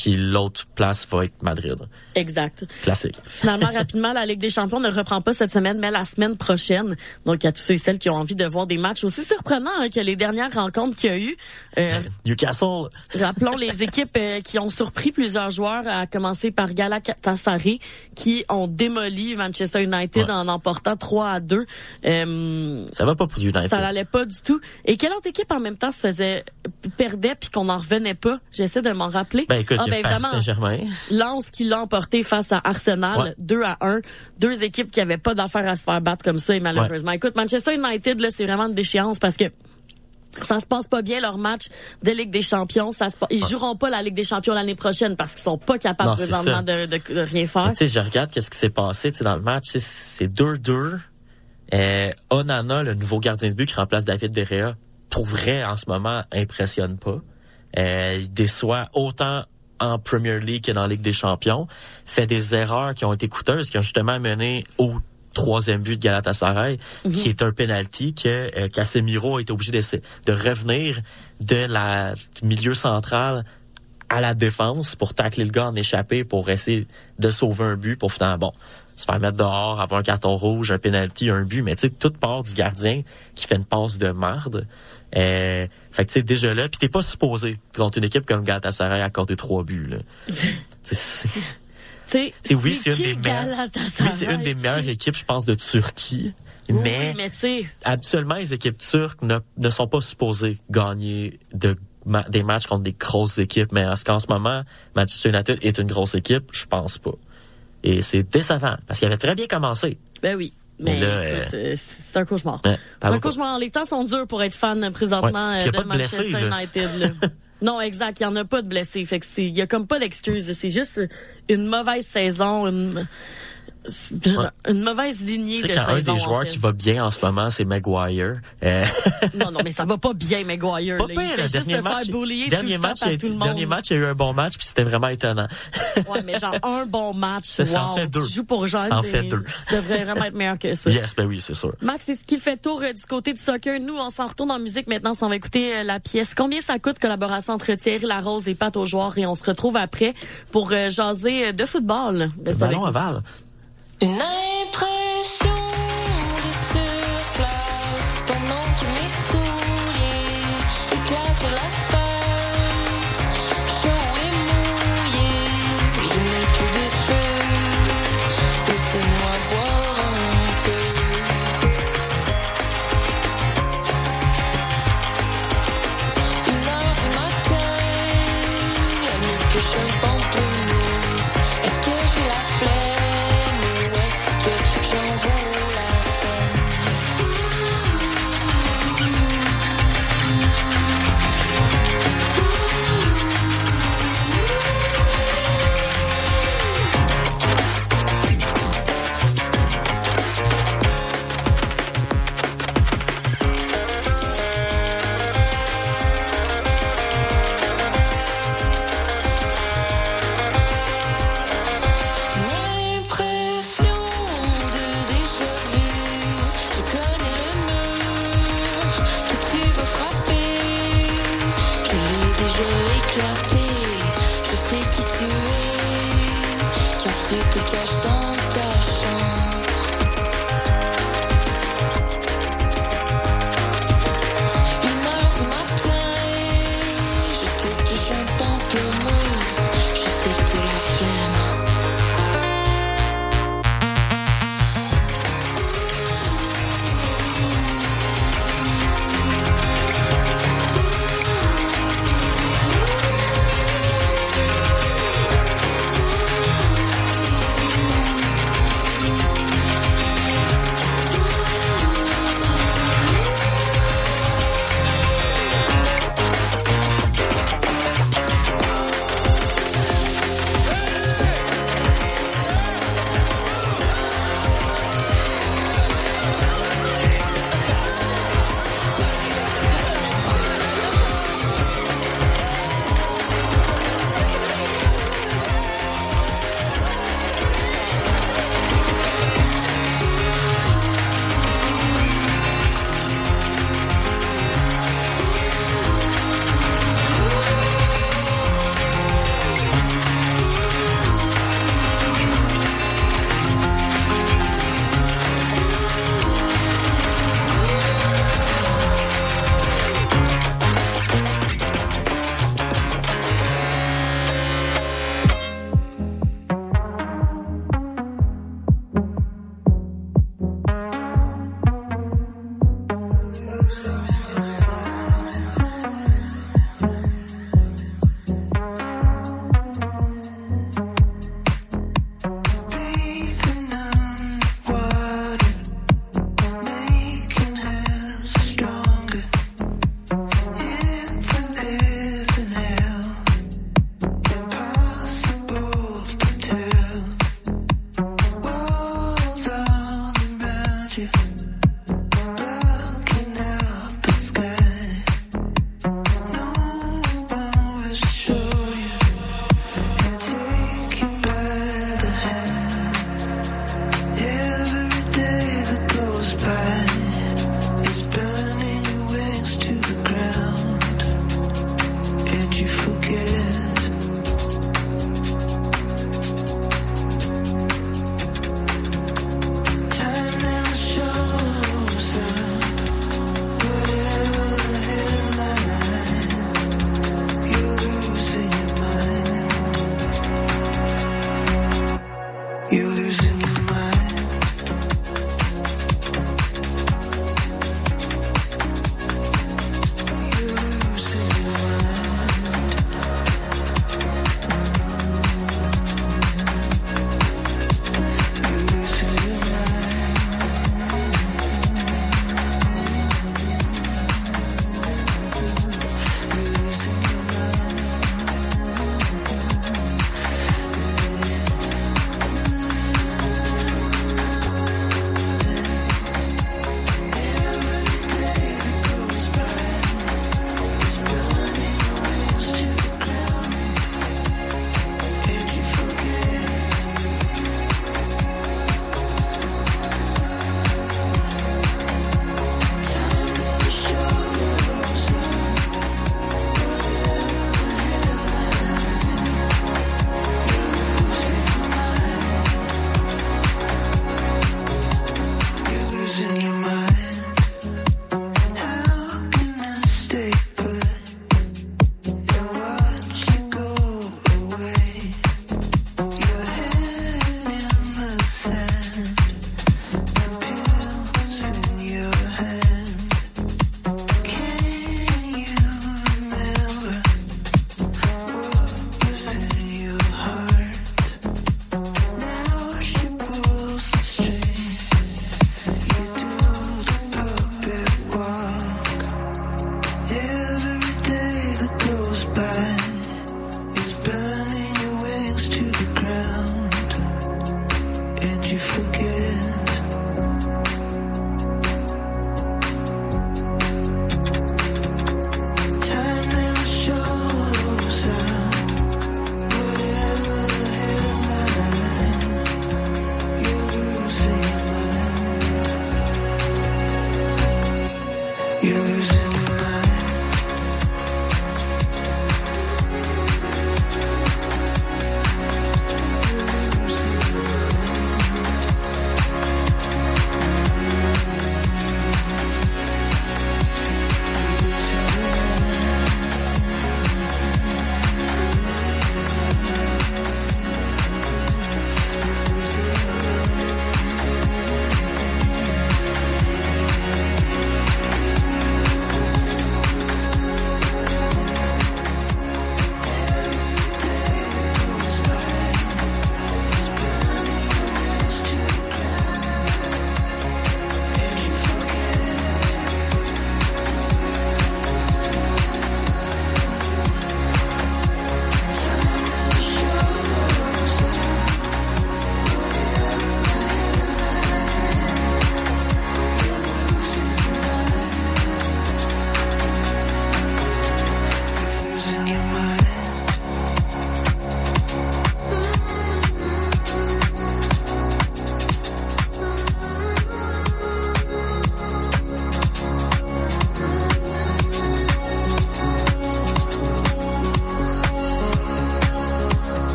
puis l'autre place va être Madrid. Exact. Classique. Finalement, rapidement, la Ligue des Champions ne reprend pas cette semaine, mais la semaine prochaine. Donc, à tous ceux et celles qui ont envie de voir des matchs aussi surprenants hein, que les dernières rencontres qu'il y a eu. Euh, Newcastle. rappelons les équipes euh, qui ont surpris plusieurs joueurs, à commencer par Galatasaray, qui ont démoli Manchester United Ouais. en emportant 3 à 2. Euh, Ça va pas pour United. ça n'allait pas du tout. Et quelle autre équipe en même temps se faisait perdait puis qu'on n'en revenait pas? J'essaie de m'en rappeler. Ben écoute, Ah, ben, évidemment, Saint-Germain. Lens qui l'a emporté face à Arsenal, Ouais. 2 à 1. Deux équipes qui avaient pas d'affaires à se faire battre comme ça, et malheureusement. Écoute, Manchester United, là, c'est vraiment une déchéance parce que ça se passe pas bien leur match de Ligue des Champions. Ça se pa- Ils joueront pas la Ligue des Champions l'année prochaine parce qu'ils sont pas capables Non, présentement de, de- de rien faire. Tu sais, je regarde qu'est-ce qui s'est passé, tu sais, dans le match, c'est 2-2. Euh, Onana, le nouveau gardien de but qui remplace David Derrea, pour vrai, en ce moment, impressionne pas. Euh, il déçoit autant en Premier League que dans la Ligue des Champions. Fait des erreurs qui ont été coûteuses, qui ont justement mené au troisième but de Galatasaray, qui est un penalty que euh, Casemiro a été obligé de revenir de la milieu central à la défense pour tacler le gars en échappé pour essayer de sauver un but pour finalement bon se faire mettre dehors, avoir un carton rouge, un penalty, un but, mais tu sais toute part du gardien qui fait une passe de marde. Euh, fait que tu sais déjà là, puis t'es pas supposé contre une équipe comme Galatasaray accorder trois buts là. Tu sais, oui, c'est une des meilleures. Oui, c'est une des meilleures équipes, je pense, de Turquie. Oui, mais mais habituellement, les équipes turques ne, ne sont pas supposées gagner de, ma- des matchs contre des grosses équipes. Mais en ce qu'en ce moment, Manchester United est une grosse équipe, je pense pas. Et c'est décevant, parce qu'il avait très bien commencé. ben oui. Mais, écoute, euh, c'est un cauchemar. Ouais, C'est un cauchemar. Les temps sont durs pour être fan euh, présentement Ouais, euh, de blessés, Manchester. United. là. non, exact. Il y en a pas de blessés. Fait que c'est, il y a comme pas d'excuses. C'est juste une mauvaise saison, une, une mauvaise lignée de sais, quand un saison. des en joueurs fait. qui va bien en ce moment, c'est Maguire. Euh, Non, non, mais ça va pas bien, Maguire. pas là. pire, il fait le juste dernier se match, faire bullier dernier tout le temps par été- tout le monde. dernier match, il y a eu un bon match, puis c'était vraiment étonnant. Ouais, mais genre un bon match. Ça, ça en wow, fait deux. Tu joues pour genre. Ça en des- fait deux. Tu devrais vraiment être meilleur que ça. yes, ben oui, c'est sûr. Max, c'est ce qui fait tour euh, du côté du soccer. Nous, on s'en retourne en musique maintenant. On va écouter euh, la pièce. Combien ça coûte collaboration entre Thierry Larose et Pat aux joueurs Et on se retrouve après pour jaser de football. Le ballon aval. Une impression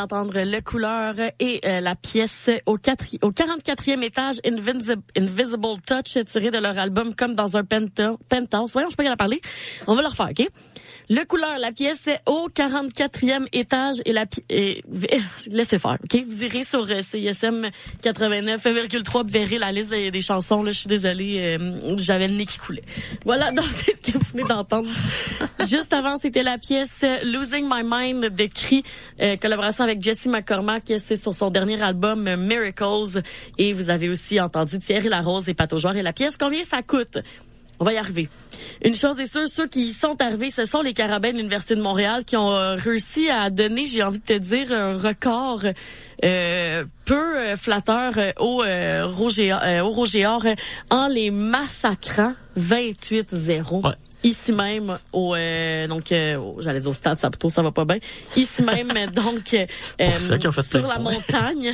d'entendre le couleur et euh, la pièce au, au 44e étage, Invisible, Invisible Touch, tiré de leur album Comme dans un penthouse. Voyons, je peux y parler. On va le refaire, OK? Le couleur, la pièce au 44e étage et la pi- et- laissez faire, OK? Vous irez sur CISM 89,3 vous verrez la liste des, chansons. Là, je suis désolée, euh, j'avais le nez qui coulait. Voilà, donc c'est ce que vous venez d'entendre. Juste avant, c'était la pièce euh, Losing My Mind de Cri, euh, collaboration avec Jesse McCormack. C'est sur son dernier album Miracles. Et vous avez aussi entendu Thierry Larose et Pato. Et la pièce, combien ça coûte? On va y arriver. Une chose est sûre, ceux qui y sont arrivés, ce sont les Carabins de l'Université de Montréal qui ont euh, réussi à donner, j'ai envie de te dire, un record euh, peu euh, flatteur euh, au, euh, Roger, euh, au Roger Or, euh, en les massacrant 28-0. Ouais. Ici même au euh, donc euh, j'allais dire au stade Saputo ça va pas bien ici même donc euh, ça sur la montagne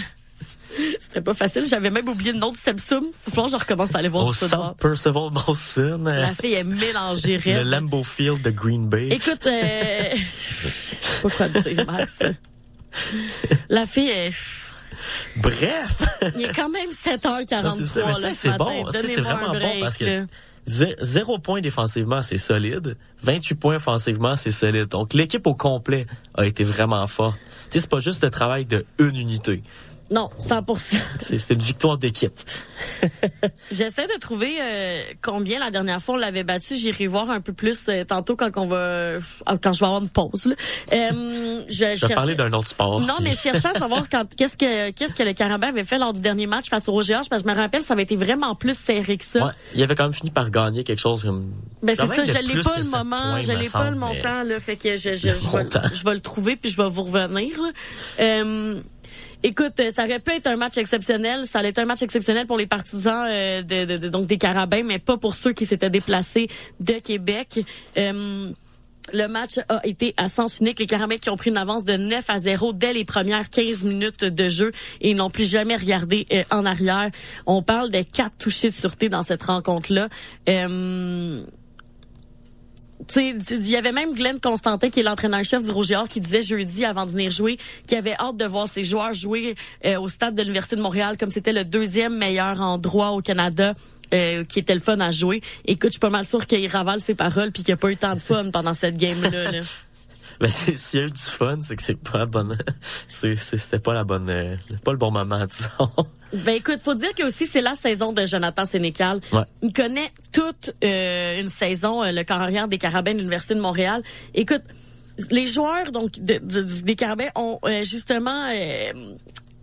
c'était pas facile j'avais même oublié le nom du Sepsum faut que je recommence à aller voir Au centre Percival Molson, euh, La fille est mélangée le. Lambeau Field de Green Bay. Écoute, euh, je sais pas quoi dire, Max. La fille est... Bref, Il est quand même Non, 7h43 c'est ça, mais tu là, c'est bon, c'est vraiment bon parce que zéro point défensivement, c'est solide. 28 points offensivement, c'est solide. Donc l'équipe au complet a été vraiment forte. Tu sais, c'est pas juste le travail de une unité. Non, 100%. C'est c'est une victoire d'équipe. J'essaie de trouver euh, combien la dernière fois on l'avait battu. J'irai voir un peu plus euh, tantôt quand on va euh, quand je vais avoir une pause. Là. Euh, je vais Je vais chercher- parler d'un autre sport. Non, mais je cherchais à savoir quand qu'est-ce que qu'est-ce que le Carabin avait fait lors du dernier match face au OGH parce que je me rappelle ça avait été vraiment plus serré que ça. Ouais, il avait quand même fini par gagner quelque chose comme. Ben c'est ça, je l'ai pas le moment, points, je l'ai pas le montant là, fait que je je, je, vais, je vais le trouver puis je vais vous revenir. là. Écoute, euh, ça aurait pu être un match exceptionnel. Ça allait être un match exceptionnel pour les partisans euh, de, de- de- donc des Carabins, mais pas pour ceux qui s'étaient déplacés de Québec. Euh, le match a été à sens unique. Les Carabins qui ont pris une avance de 9 à 0 dès les premières 15 minutes de jeu et n'ont plus jamais regardé euh, en arrière. On parle de quatre touchés de sûreté dans cette rencontre-là. Il y avait même Glenn Constantin, qui est l'entraîneur-chef du Roger Or, qui disait jeudi, avant de venir jouer, qu'il avait hâte de voir ses joueurs jouer euh, au stade de l'Université de Montréal, comme c'était le deuxième meilleur endroit au Canada. euh, qui était le fun à jouer. Écoute, je suis pas mal sûre qu'il ravale ses paroles puis qu'il a pas eu tant de fun pendant cette game-là. là. Ben, s'il y a eu du fun, c'est que c'est pas la bonne. c'était pas la bonne. euh, pas le bon moment, disons. Ben écoute, faut dire que aussi c'est la saison de Jonathan Sénécal. Ouais. Il connaît toute euh, une saison, euh, le corps arrière des Carabins de l'Université de Montréal. Écoute, les joueurs donc de- des Carabins ont euh, justement euh,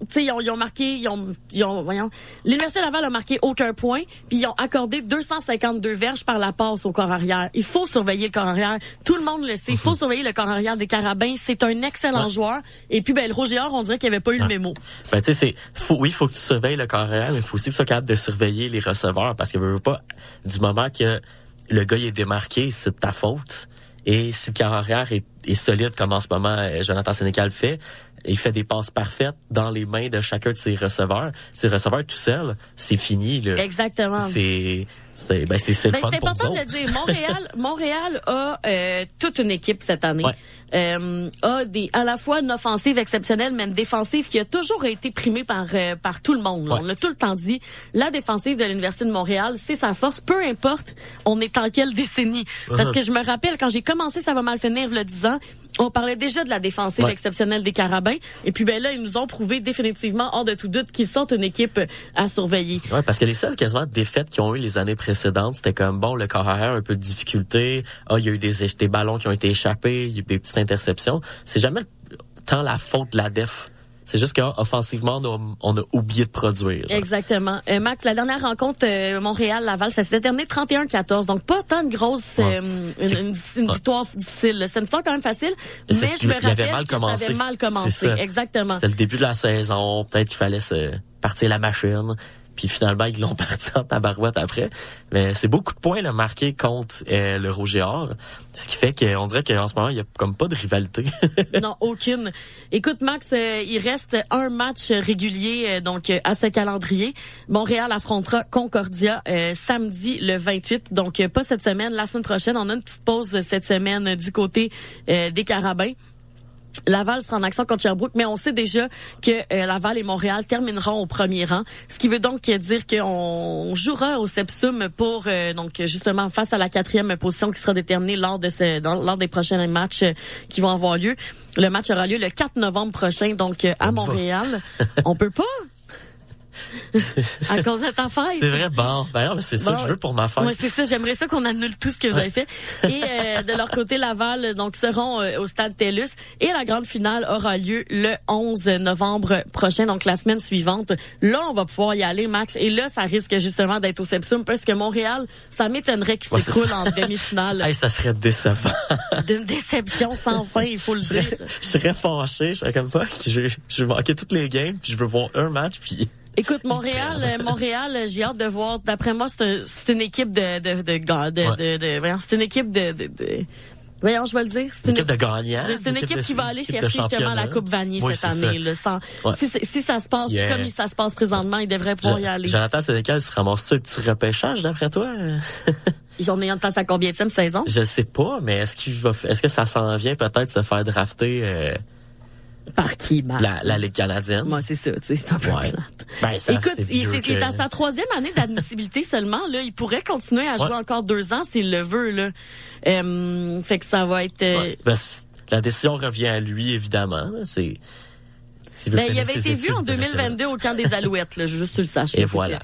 sais, ils ont, ils ont marqué, ils ont, ils ont, voyons, l'Université Laval a marqué aucun point, puis ils ont accordé 252 verges par la passe au corps arrière. Il faut surveiller le corps arrière. Tout le monde le sait. Il faut surveiller le corps arrière des Carabins. C'est un excellent Ouais. joueur. Et puis, ben, le Roger Or, on dirait qu'il avait pas eu le mémo. Ben, tu sais, c'est, faut, oui, il faut que tu surveilles le carrière, mais il faut aussi que tu sois capable de surveiller les receveurs parce que veux, veux pas, du moment que le gars il est démarqué, c'est de ta faute. Et si le carrière est, est solide comme en ce moment euh, Jonathan Sénécal fait, il fait des passes parfaites dans les mains de chacun de ses receveurs. Ses receveurs tout seul, c'est fini, là. Exactement. C'est, c'est, ben, c'est, Ben, pour important de le dire. Montréal, Montréal a euh, toute une équipe cette année. Ouais. Euh, a des à la fois une offensive exceptionnelle, mais une défensive qui a toujours été primée par euh, par tout le monde. Ouais. On l'a tout le temps dit. La défensive de l'université de Montréal, c'est sa force. Peu importe, on est en quelle décennie. Parce Uh-huh. que je me rappelle quand j'ai commencé, ça va mal finir, le 10 ans. On parlait déjà de la défensive Ouais. exceptionnelle des Carabins. Et puis ben là, ils nous ont prouvé définitivement, hors de tout doute, qu'ils sont une équipe à surveiller. Ouais, parce que les seules quasiment défaites qu'ils ont eu les années précédentes, c'était comme bon, le corps arrière, un peu de difficulté. Ah, il y a eu des, des ballons qui ont été échappés, il y a eu des petites interceptions. C'est jamais tant la faute de la def. C'est juste qu'offensivement, on, a- on a oublié de produire. Exactement. Euh, Max, la dernière rencontre euh, Montréal-Laval, ça s'était terminé 31-14. Donc, pas tant de grosse Ouais. euh, une, une- ouais. victoire difficile. C'est une victoire quand même facile, Mais mais je me il avait rappelle mal que ça commencé. avait mal commencé. Ça. Exactement. C'était le début de la saison. Peut-être qu'il fallait se partir la machine. Puis finalement, ils l'ont parti en tabarouette après. Mais c'est beaucoup de points là, marqués contre euh, le Roger Or. Ce qui fait qu'on dirait qu'en ce moment, il y a comme pas de rivalité. non, aucune. Écoute, Max, euh, il reste un match régulier euh, donc euh, à ce calendrier. Montréal affrontera Concordia euh, samedi le 28. Donc, pas cette semaine, la semaine prochaine. On a une petite pause cette semaine du côté des Carabins. Laval sera en action contre Sherbrooke, mais on sait déjà que euh, Laval et Montréal termineront au premier rang, ce qui veut donc dire qu'on jouera au Sepsum pour euh, donc justement face à la quatrième position qui sera déterminée lors de ce dans- lors des prochains matchs euh, qui vont avoir lieu. Le match aura lieu le 4 novembre prochain, donc à Montréal. on peut pas à cause de ta fête. C'est vrai, bon. D'ailleurs, c'est ça Bon. que je veux pour ma fête. Ouais, c'est ça. J'aimerais ça qu'on annule tout ce que vous avez fait. Et euh, de leur côté, Laval donc seront euh, au stade TELUS et la grande finale aura lieu le 11 novembre prochain, donc la semaine suivante. Là, on va pouvoir y aller, Max. Et là, ça risque justement d'être au Sepsum parce que Montréal, ça m'étonnerait qu'il Ouais, s'écroule ça. en demi-finale. Hey, ça serait décevant. D'une déception sans fin, il faut le dire. je serais fâché. Je serais comme ça. Je, je vais manquer toutes les games, puis je veux voir un match, puis... Écoute, Montréal, euh, Montréal, euh, j'ai hâte de voir. D'après moi, c'est un- c'est une équipe de de de de, de, Ouais. c'est une équipe de, de, de- voyons, je vais le dire. C'est Une équipe de gagnants. C'est une équipe qui va aller chercher justement la. Coupe Vanier Oui, cette année. Là, sans- Ouais. si, ça se passe Yeah. comme ça se passe présentement, ils devraient pouvoir y aller. Jonathan Sénécal se ramasse-tu un petit repêchage d'après toi? Ils ont en passe à combien de saison? Je sais pas, mais est-ce qu'il va, est-ce que ça s'en vient peut-être se faire drafter euh, Par qui, Max? la, la Ligue canadienne? Moi, c'est ça, tu sais, c'est un peu Ouais. plate. Ben, ça, Écoute, c'est il, c'est- il est à sa troisième année d'admissibilité seulement. Là, il pourrait continuer à jouer Ouais. encore deux ans s'il le veut. Là. Euh, fait que ça va être. euh. Ben, la décision revient à lui, évidemment. C'est. S'il Ben, il avait été vu en il devrait 2022 au camp des Alouettes, là, juste tu le saches. Et voilà.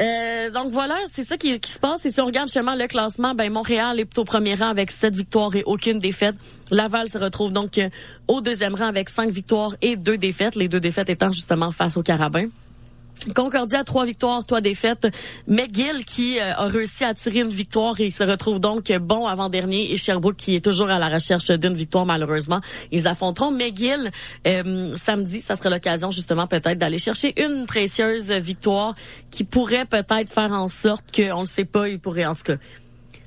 euh, donc voilà, c'est ça qui, qui se passe. Et si on regarde justement le classement, ben Montréal est au premier rang avec sept victoires et aucune défaite. Laval se retrouve donc euh, au deuxième rang avec cinq victoires et deux défaites. Les deux défaites étant justement face au Carabin. Concordia, trois victoires, trois défaites. McGill qui euh, a réussi à tirer une victoire et se retrouve donc bon avant-dernier. Et Sherbrooke qui est toujours à la recherche d'une victoire malheureusement. Ils affronteront McGill euh, samedi. Ça sera l'occasion justement peut-être d'aller chercher une précieuse victoire qui pourrait peut-être faire en sorte que, on le sait pas, il pourrait en tout cas.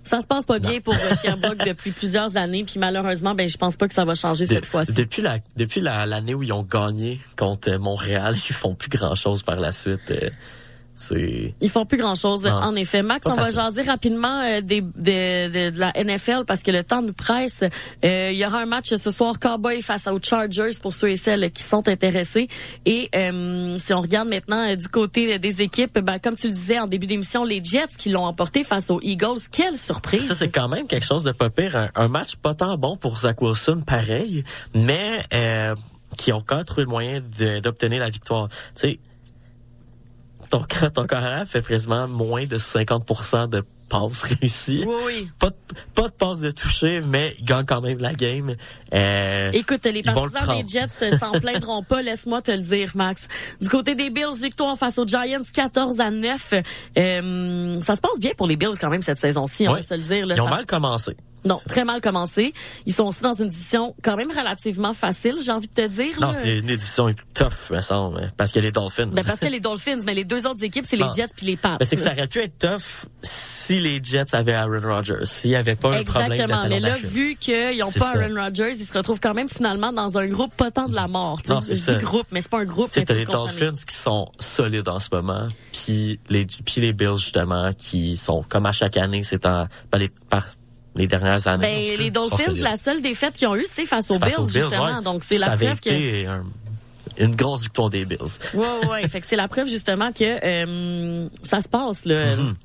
Ça se passe pas bien pour euh, Sherbrooke depuis plusieurs années, puis malheureusement, ben je pense pas que ça va changer De- cette fois-ci. Depuis la depuis la- l'année où ils ont gagné contre euh, Montréal, ils font plus grand chose par la suite. euh, Ils font plus grand chose, Non. en effet. Max, Pas on va jaser rapidement euh, des, de, de- de la NFL parce que le temps nous presse. Euh, il y aura un match ce soir, Cowboy face aux Chargers pour ceux et celles qui sont intéressés. Et euh, si on regarde maintenant euh, du côté des équipes, ben, comme tu le disais en début d'émission, les Jets qui l'ont emporté face aux Eagles. Quelle surprise! ça c'est quand même quelque chose de pas pire. Un, un match pas tant bon pour Zach Wilson, pareil, mais euh, qui ont quand même trouvé le moyen d'obtenir la victoire. Tu sais, ton, ton carrière fait quasiment moins de 50% de passes réussies. Oui, oui. Pas de, pas de passes de toucher, mais il gagne quand même la game. Euh, Écoute, les Ils le partisans des. Jets s'en plaindront pas, laisse-moi te le dire, Max. Du côté des Bills, victoire face aux Giants, 14 à 9. Euh, ça se passe bien pour les Bills quand même cette saison-ci, on Ouais. va se le dire. là, ils ont ça- mal commencé. Non, très mal commencé. Ils sont aussi dans une division quand même relativement facile, j'ai envie de te dire. Non, c'est une édition tough, me semble, parce que les Dolphins. Ben, parce que les Dolphins, mais les deux autres équipes, c'est les. Jets puis les Pats. Ben, c'est que ça aurait pu être tough si les Jets avaient Aaron Rodgers, s'il n'y avait pas un problème Exactement. Mais là, vu qu'ils n'ont C'est pas ça. Aaron Rodgers, ils se retrouvent quand même finalement dans un groupe pas tant de la mort. Non, c'est ça. groupe, mais c'est pas un groupe. Faut les. Dolphins qui sont solides en ce moment, puis les puis les Bills justement qui sont comme à chaque année, c'est en par les par les dernières années. en Ben, les Dolphins, la seule défaite qu'ils ont eue, c'est face aux C'est face Bills, aux Bills, justement. ouais. Donc, c'est la preuve que... un- une grosse victoire des Bills. Ouais, ouais, fait que c'est la preuve, justement, que euh, ça se passe, là. Mhm.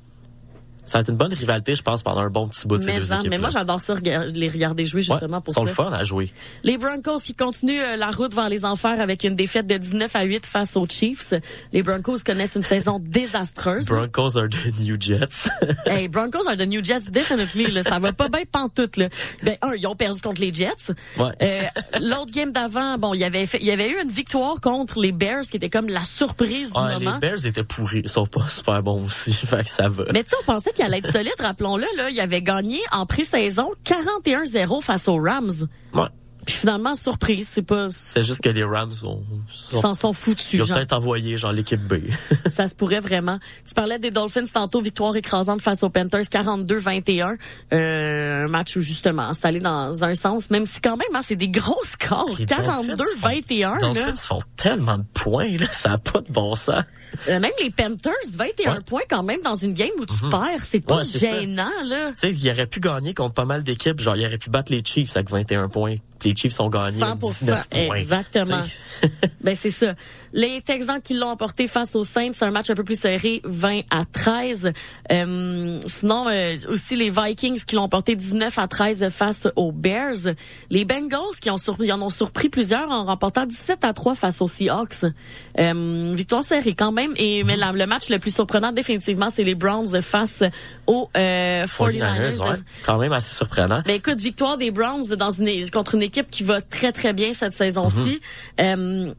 Ça va être une bonne rivalité, je pense, pendant un bon petit bout de ces mais, deux en- équipes. mais moi, j'adore ça, les regarder jouer, justement, ouais, pour sont ça. le fun à jouer. Les Broncos qui continuent euh, la route vers les enfers avec une défaite de 19 à 8 face aux Chiefs. Les Broncos connaissent une saison désastreuse. Broncos are the New Jets. hey, Broncos are the New Jets, definitely. Là, ça va pas bien pantoute. Là. Ben, un, ils ont perdu contre les Jets. Ouais. Euh, L'autre game d'avant, bon, il y avait il y avait eu une victoire contre les Bears qui était comme la surprise du Ah, moment. les Bears étaient pourris, ils sont pas super bons aussi, fait que ça va. Mais tu sais, on pensait qu'il allait être solide, rappelons-le, là. Il avait gagné en pré-saison 41-0 face aux Rams. Ouais. Puis finalement, surprise, c'est pas, C'est juste que les Rams sont- s'en sont foutus. ils ont peut-être envoyé genre l'équipe B. Ça se pourrait vraiment. Tu parlais des Dolphins tantôt, victoire écrasante face aux Panthers, 42-21. Euh, un match où justement, c'est allé dans un sens, même si quand même, hein, c'est des gros scores. Les 42-21. Les. Dolphins font tellement de points, là, ça a pas de bon sens. Euh, même les Panthers, 21 Ouais. Mhm. points quand même dans une game où tu perds. C'est pas Ouais, c'est ça. gênant, là. Tu sais, il aurait pu gagner contre pas mal d'équipes, genre il aurait pu battre les Chiefs avec 21 points, les Chiefs ont gagné 100%, 19 points. exactement. Ben c'est ça. Les Texans qui l'ont emporté face aux Saints, c'est un match un peu plus serré, 20 à 13. Euh, sinon euh, aussi les Vikings qui l'ont emporté 19 à 13 face aux Bears. Les Bengals qui ont surpris, en ont surpris plusieurs en remportant 17 à 3 face aux Seahawks. Euh, victoire serrée quand même. Et mais la- le match le plus surprenant définitivement, c'est les Browns face aux euh, 49ers. 49ers, ouais, quand même assez surprenant. Ben écoute, victoire des Browns dans une contre une équipe qui va très très bien cette saison-ci. Euh,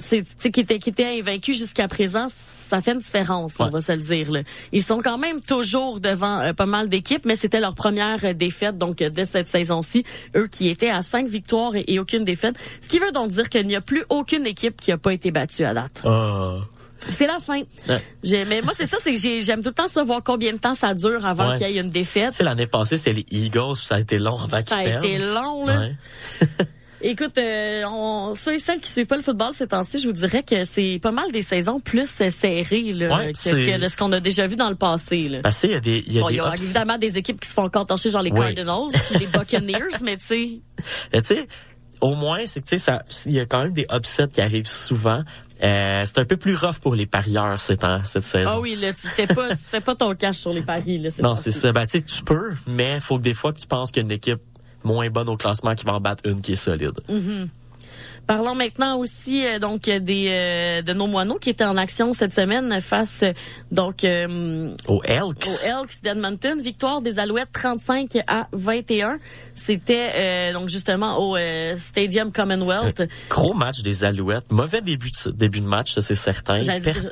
c'est qui était qui était invaincu jusqu'à présent, ça fait une différence, on va se le dire. Là. Ils sont quand même toujours devant euh, pas mal d'équipes, mais c'était leur première euh, défaite donc euh, de cette saison-ci. Eux qui étaient à cinq victoires et, et aucune défaite, ce qui veut donc dire qu'il n'y a plus aucune équipe qui a pas été battue à date. Ah. C'est la fin. Ouais. Mais moi c'est ça, c'est que j'ai- j'aime tout le temps savoir combien de temps ça dure avant Ouais. qu'il y ait une défaite. Sais, l'année passée, c'était les Eagles, puis ça a été long avant qu'ils Ça a perdent. été long là. Écoute, euh, on, ceux et celles qui suivent pas le football ces temps-ci, je vous dirais que c'est pas mal des saisons plus serrées là, Ouais, que, ce qu'on a déjà vu dans le passé. Là. Parce il y a des, y a Bon, il des y a évidemment des équipes qui se font encore torcher, genre les. Cardinals puis les Buccaneers, mais tu sais, tu sais, au moins, c'est que tu sais, ça, il y a quand même des upsets qui arrivent souvent. Euh, c'est un peu plus rough pour les parieurs cette, cette saison. ah oui, là, tu fais pas, tu fais pas ton cash sur les paris là. non, c'est ça. Ben, tu sais, tu peux, mais faut que des fois que tu penses qu'il y a une équipe moins bonne au classement qui va en battre une qui est solide. Parlons maintenant aussi euh, donc des euh, de nos moineaux qui étaient en action cette semaine face euh, donc euh, Au Elks. aux Elks d'Edmonton. Victoire des Alouettes 35 à 21. C'était euh, donc justement au euh, Stadium Commonwealth. Gros match des Alouettes. Mauvais début de, début de match, ça c'est certain.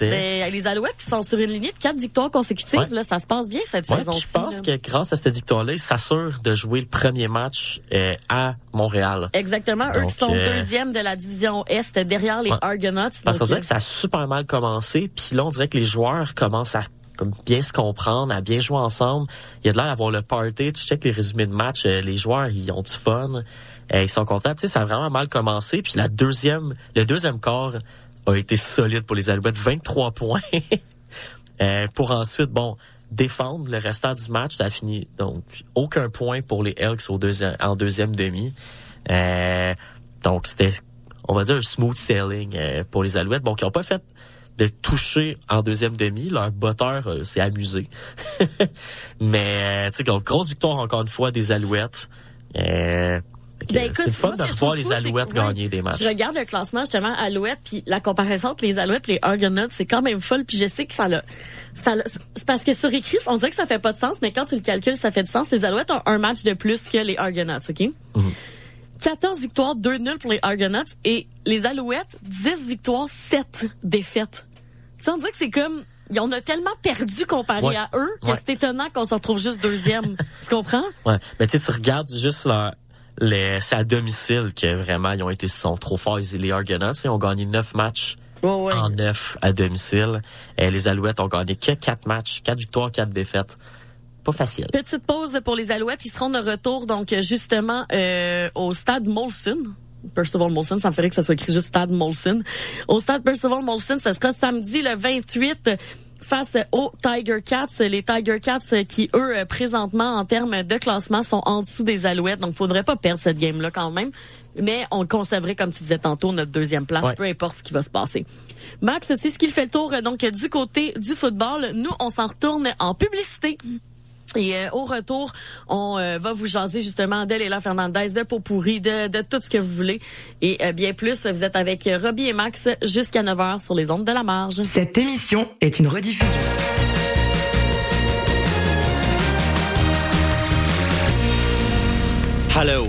Ben, les Alouettes qui sont sur une lignée de quatre victoires consécutives, Ouais. là, ça se passe bien cette Ouais, saison je pense là. que grâce à cette victoire-là, ils s'assurent de jouer le premier match euh, à Montréal. Exactement, eux qui sont deuxième de la division Est derrière les Ouais. Argonauts. Parce qu'on dirait que ça a super mal commencé, puis là on dirait que les joueurs commencent à comme bien se comprendre, à bien jouer ensemble. Il y a de l'air d'avoir le party. Tu check les résumés de match, euh, les joueurs ils ont du fun, euh, ils sont contents. Tu sais, ça a vraiment mal commencé. Puis la deuxième, le deuxième quart a été solide pour les Alouettes, 23 points. Euh, pour ensuite, bon, défendre le restant du match, ça a fini donc aucun point pour les Elks au deuxième, en deuxième demi. Euh, donc c'était, on va dire, un smooth sailing euh, pour les Alouettes. Bon, qui n'ont pas fait de toucher en deuxième demi. Leur botteur euh, s'est amusé. Mais, euh, tu sais, grosse victoire encore une fois des Alouettes. Euh, Ben, c'est fun de revoir les fou, c'est que, Alouettes ouais, gagner des matchs. Je regarde le classement justement Alouettes puis la comparaison entre les Alouettes et les Argonauts, c'est quand même folle puis je sais que ça l'a ça c'est parce que sur écrit, on dirait que ça fait pas de sens mais quand tu le calcules, ça fait du sens. Les Alouettes ont un match de plus que les Argonauts, OK? Mhm. 14 victoires, 2 nuls pour les Argonauts et les Alouettes 10 victoires, 7 défaites. Tu on dirait que c'est comme en ont tellement perdu comparé Ouais. à eux que Ouais. c'est étonnant qu'on se retrouve juste deuxième. tu comprends? Ouais. Mais tu sais, tu regardes juste leur, les, c'est à domicile que vraiment ils ont été sont trop forts. Ils- Les Argonauts, ils ont gagné neuf matchs Ouais, ouais. en neuf à domicile. Et les Alouettes ont gagné que quatre matchs, quatre victoires, quatre défaites. Pas facile. Petite pause pour les Alouettes. Ils seront de retour donc justement euh, au stade Molson. Percival Molson, ça me ferait que ça soit écrit juste stade Molson. Au stade Percival Molson, ça sera samedi le 28 face aux Tiger Cats. Les Tiger Cats qui, eux, présentement, en termes de classement, sont en dessous des Alouettes. Donc, faudrait pas perdre cette game-là quand même. Mais on conserverait, comme tu disais tantôt, notre deuxième place, Ouais. peu importe ce qui va se passer. Max, c'est ce qu'il fait le tour donc du côté du football. Nous, on s'en retourne en publicité. Et euh, au retour, on euh, va vous jaser justement d'Elela Fernandez, de Pourri, de, de tout ce que vous voulez. Et euh, bien plus, vous êtes avec euh, Robbie et Max jusqu'à 9h sur les ondes de la marge. Cette émission est une rediffusion. Hello,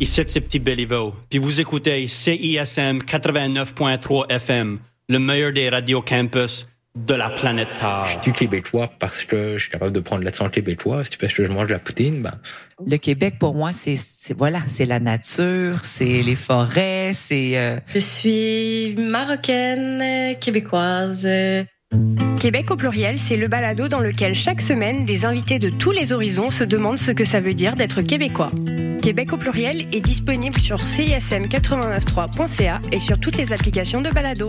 ici c'est Petit Béliveau, puis vous écoutez CISM 89.3 FM, le meilleur des radios campus de la planète Terre. Je suis québécois parce que je suis capable de prendre l'accent québécois. Si tu fais que je mange de la poutine, ben, Le Québec, pour moi, c'est c'est- voilà, c'est la nature, c'est les forêts, c'est euh, Je suis marocaine, québécoise. Québec au pluriel, c'est le balado dans lequel chaque semaine, des invités de tous les horizons se demandent ce que ça veut dire d'être québécois. Québec au pluriel est disponible sur cism893.ca et sur toutes les applications de balado.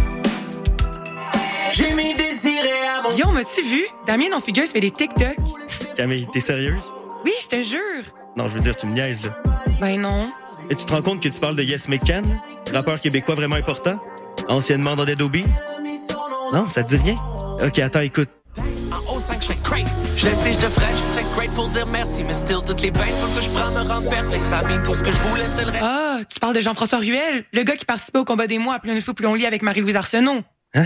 J'ai mis désiré à mon... Yo, m'as-tu vu? Damien non Fugueuse fait des TikTok. Camille, t'es sérieuse? Oui, je te jure. Non, je veux dire, tu me niaises, là. Ben non. Et tu te rends compte que tu parles de Yes McCann, rappeur québécois vraiment important, anciennement dans Dead? Non, ça te dit rien? Ok, attends, écoute. Haut 5, je fais crave. Je le sais, je te ferai, je sais grateful dire merci, mais still, toutes les bêtes, faut que je prends me rendre perplexe. Ça mine tout ce que je voulais, c'était le reste. Ah, tu parles de Jean-François Ruel, le gars qui participait au combat des mois à Plus on est fou, plus on lit avec Marie-Louise Arsenault. Hein?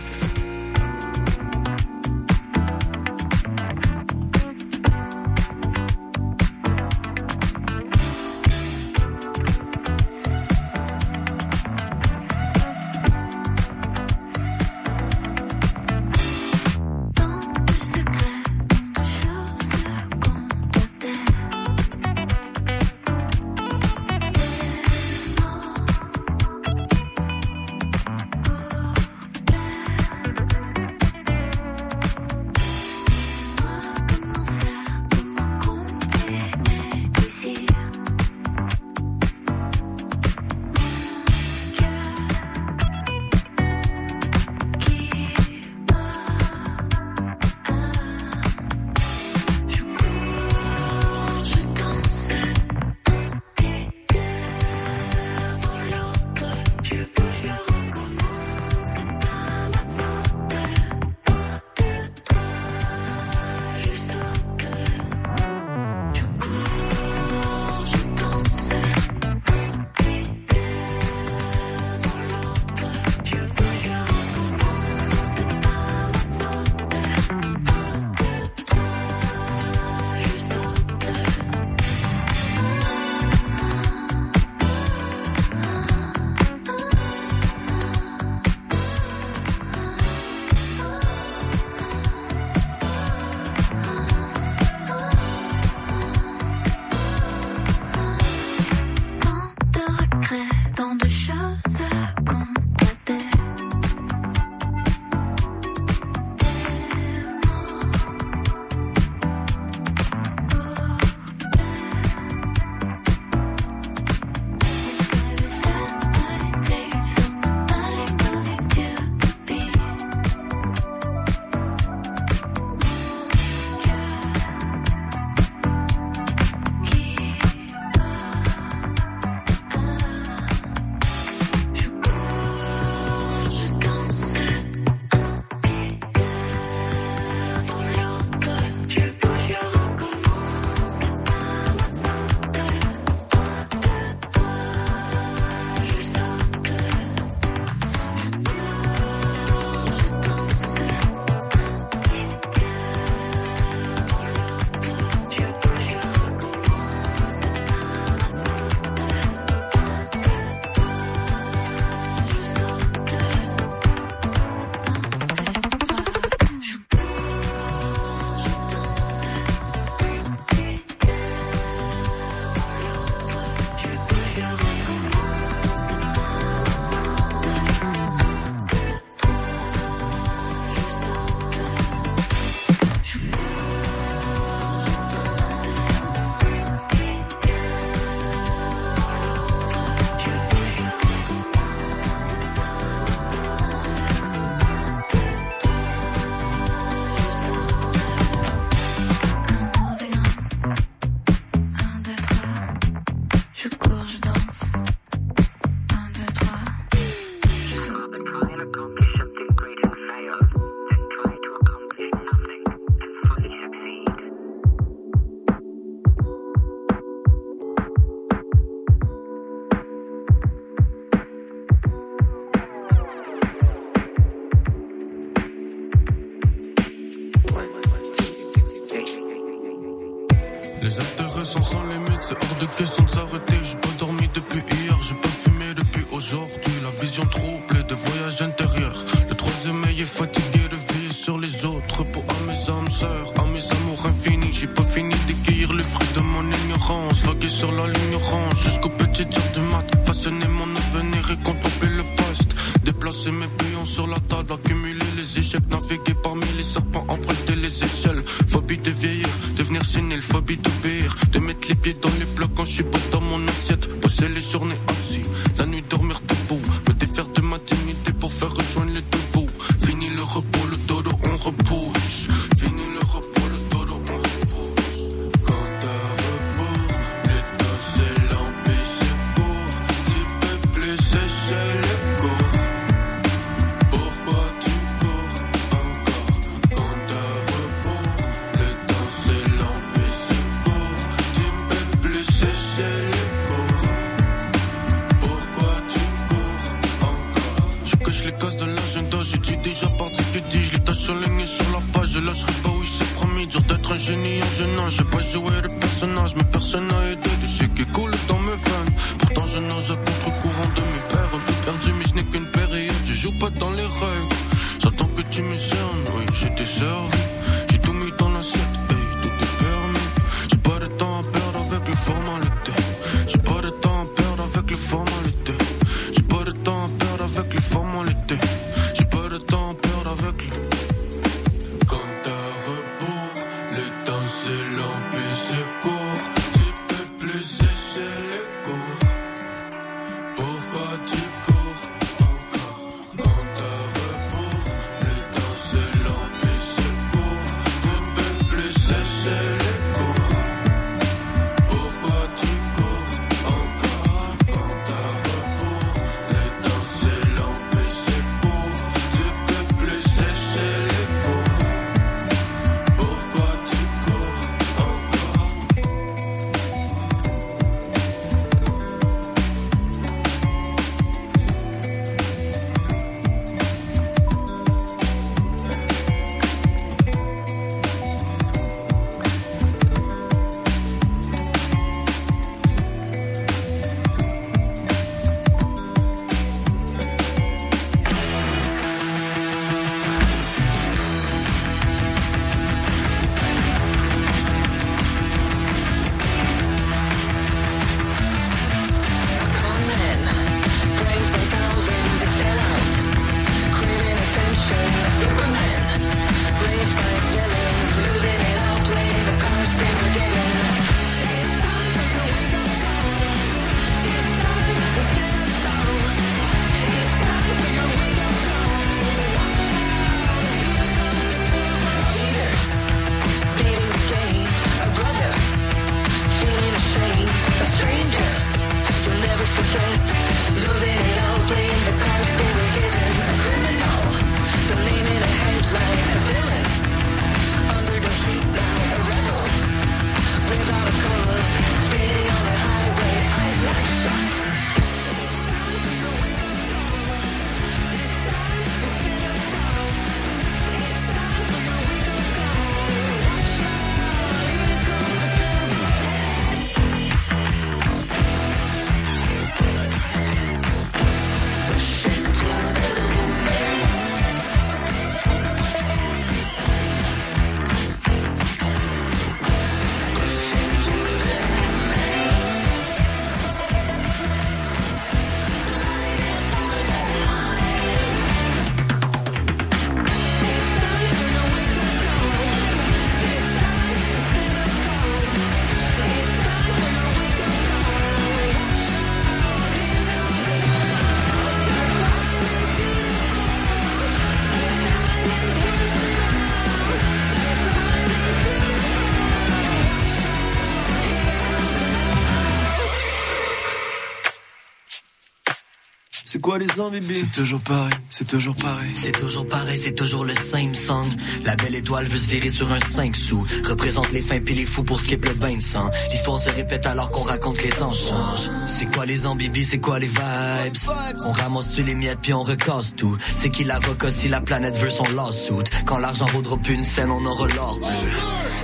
C'est quoi les C'est toujours pareil, c'est toujours pareil. C'est toujours pareil, c'est toujours le same song. La belle étoile veut se virer sur un 5 sous. Représente les fins puis les fous pour skip le bain de sang. L'histoire se répète alors qu'on raconte les temps changent. C'est quoi les ans, bébé C'est quoi les vibes? On ramasse-tu les miettes puis on recasse tout. C'est qui l'avocat si la planète veut son lawsuit? Quand l'argent vaudra une scène, on aura l'or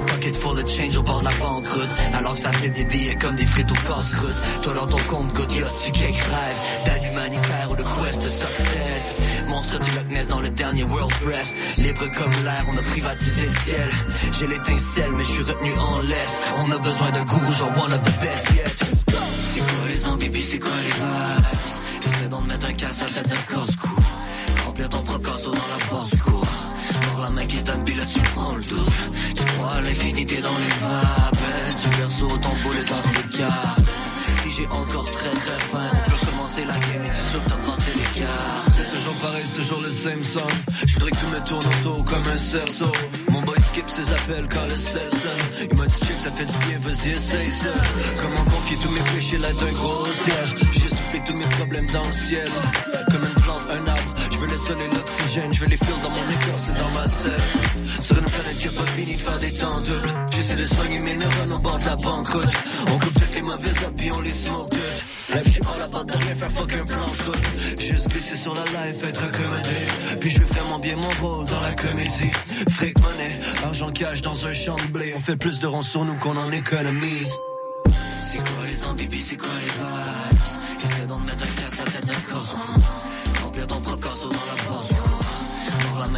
Pocket for the change au bord de la banqueroute. Alors que ça fait des billets comme des frites au casse-croûte. Toi dans ton compte, God, tu cake rêve de quest to success. Monstre du Loch dans le dernier World Press. Libre comme l'air, on a privatisé le ciel. J'ai l'étincelle, mais je suis retenu en laisse. On a besoin d'un gourou, genre one of the best yet. C'est quoi les ambibis, c'est quoi les vibes? Essaie d'en mettre un casse à la tête d'un casse-cou. Remplir ton propre casseau dans la force du. Voir la main qui donne, puis tu prends le double. Tu crois à l'infinité dans les vapes. Tu perso ton boulet dans ses cartes. Si j'ai encore très très faim, on peut commencer la game cartes. C'est toujours le same song. Je voudrais que tout me tourne autour comme un cerceau. Mon boy skip ses appels quand le sel. Il m'a dit check, ça fait du bien, vas-y, essaye ça. Comment confier tous mes péchés là d'un gros siège? J'ai soufflé tous mes problèmes dans le ciel. Je veux les fils dans mon écorce et dans ma selle. Sur une planète qui a pas fini de faire des temps doubles. J'essaie de soigner mes neurones au bord de la banqueroute. On coupe toutes les mauvaises habits, on les smoke toutes. La vie, all about de rien faire fuck un plan de. Juste glisser sur la life, être accommodé. Puis je fais vraiment bien mon rôle dans la comédie. Fric monnaie, argent cash dans un champ de blé. On fait plus de ronds sur nous qu'on en économise. C'est quoi les ambibis, c'est quoi les vibes? Essaie d'en mettre un casse à la tête d'un corps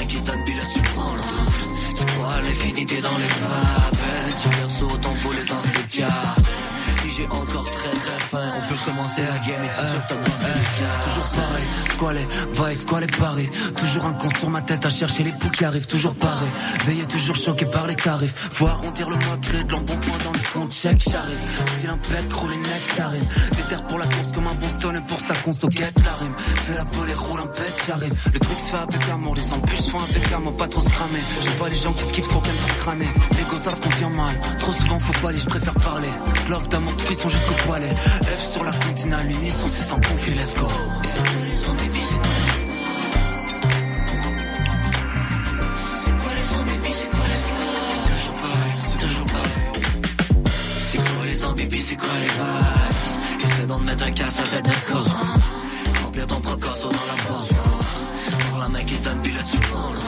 Donne, puis là tu prends le Tu crois l'infinité dans les vapes Tu perso ton boulet dans ses Si j'ai encore très très faim On peut commencer la game et pensé les cartes toujours pareil, squalé, va et squalé paré. Toujours un con sur ma tête à chercher les poux qui arrivent, toujours paré. Veillé toujours choqué par les tarifs. Faut arrondir le mois, créer de l'embonpoint dans le compte chèque, j'arrive. Style un pet, roule une nectarine. Déterre pour la course comme un bon stone pour sa conso, guette la rime. Fais la volée, roule un pet, j'arrive. Le truc se fait avec amour, les embûches sont avec amour, pas trop se cramer. J'aime pas les gens qui se kiffent trop, qu'aiment trop crâner. L'ego ça se confirme mal, trop souvent faut pas aller, je préfère parler. Love d'amour, frisson jusqu'au poilet. F sur la continale, l'unisson, c'est sans conflit, let's go. Et c'est que les ambibis, c'est quoi C'est les ambibis, c'est quoi les vibes Toujours pareil, c'est toujours pareil C'est quoi les ambibis, c'est quoi les vibes. Essaie d'en mettre un casse à tête d'un corps Remplir ton propre corso dans la force. Voir la main qui donne, tu prends le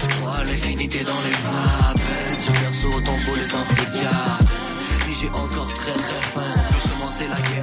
Tu crois à l'infinité dans les vapes. Tu perso ton boulet dans ses j'ai encore très très faim peut commencer la game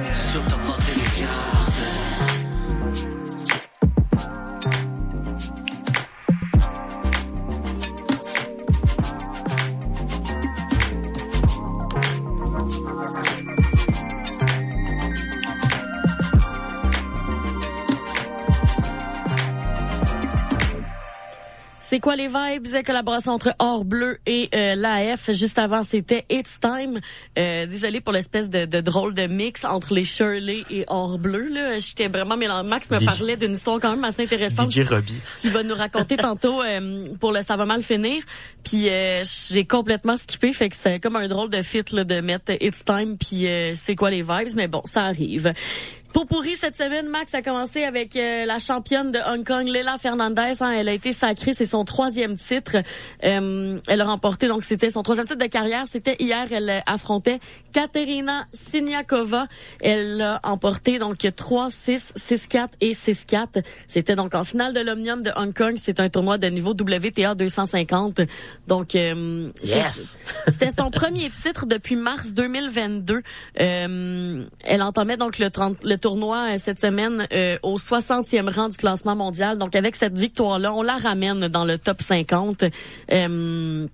quoi les vibes? Collaboration entre Or Bleu et euh, l'AF. Juste avant, c'était It's Time. Euh, désolé pour l'espèce de, de drôle de mix entre les Shirley et Or Bleu. Là, j'étais vraiment mélangé. Max me DJ parlait d'une histoire quand même assez intéressante. DJ Robbie. Qui va nous raconter tantôt euh, pour le ça va mal finir. Puis euh, j'ai complètement skippé, fait que c'est comme un drôle de fit là, de mettre It's Time puis euh, c'est quoi les vibes? Mais bon, ça arrive. Pour pourri cette semaine, Max a commencé avec euh, la championne de Hong Kong, Leila Fernandez. hein. elle a été sacrée, c'est son troisième titre. Euh, elle a remporté, donc c'était son troisième titre de carrière. C'était hier, elle affrontait Katerina Siniakova. Elle a emporté donc 3-6, 6-4 et 6-4. C'était donc en finale de l'Omnium de Hong Kong. C'est un tournoi de niveau WTA 250. Donc, euh, Yes! c'était son premier titre depuis mars 2022. Euh, elle entamait donc le, 30 le tournoi euh, cette semaine euh, au 60e rang du classement mondial. Donc avec cette victoire-là, on la ramène dans le top 50. Euh,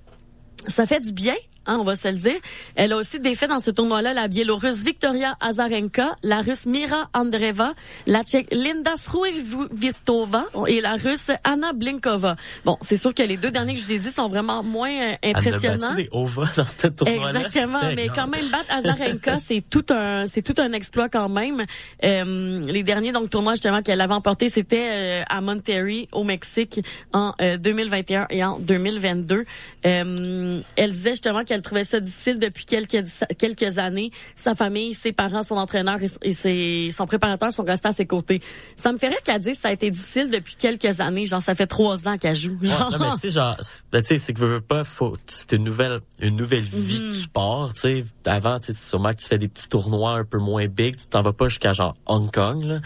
ça fait du bien. Hein, on va se le dire. Elle a aussi défait dans ce tournoi-là la Biélorusse Victoria Azarenka, la Russe Mira Andreeva, la Tchèque Linda Fruivitova et la Russe Anna Blinkova. Bon, c'est sûr que les deux derniers que je vous ai dit sont vraiment moins euh, Elle a impressionnants. battu des dans cette tournoi-là. Exactement, mais quand même battre Azarenka, c'est tout un c'est tout un exploit quand même. Euh, les derniers donc tournois justement qu'elle avait emporté, c'était euh, à Monterrey au Mexique en euh, 2021 et en 2022. Euh, elle disait justement qu'elle trouvait ça difficile depuis quelques quelques années. Sa famille, ses parents, son entraîneur et, et ses, son préparateur sont restés à ses côtés. Ça me ferait qu'elle dise que ça a été difficile depuis quelques années. Genre ça fait trois ans qu'elle joue. Ouais, Genre. non, mais tu sais, genre, c'est- ben, tu sais, c'est que veux, veux pas, faut, c'est une nouvelle, une nouvelle vie Mhm. du sport, tu sais. Avant, tu sais, sûrement que tu fais des petits tournois un peu moins big, tu t'en vas pas jusqu'à genre Hong Kong, là.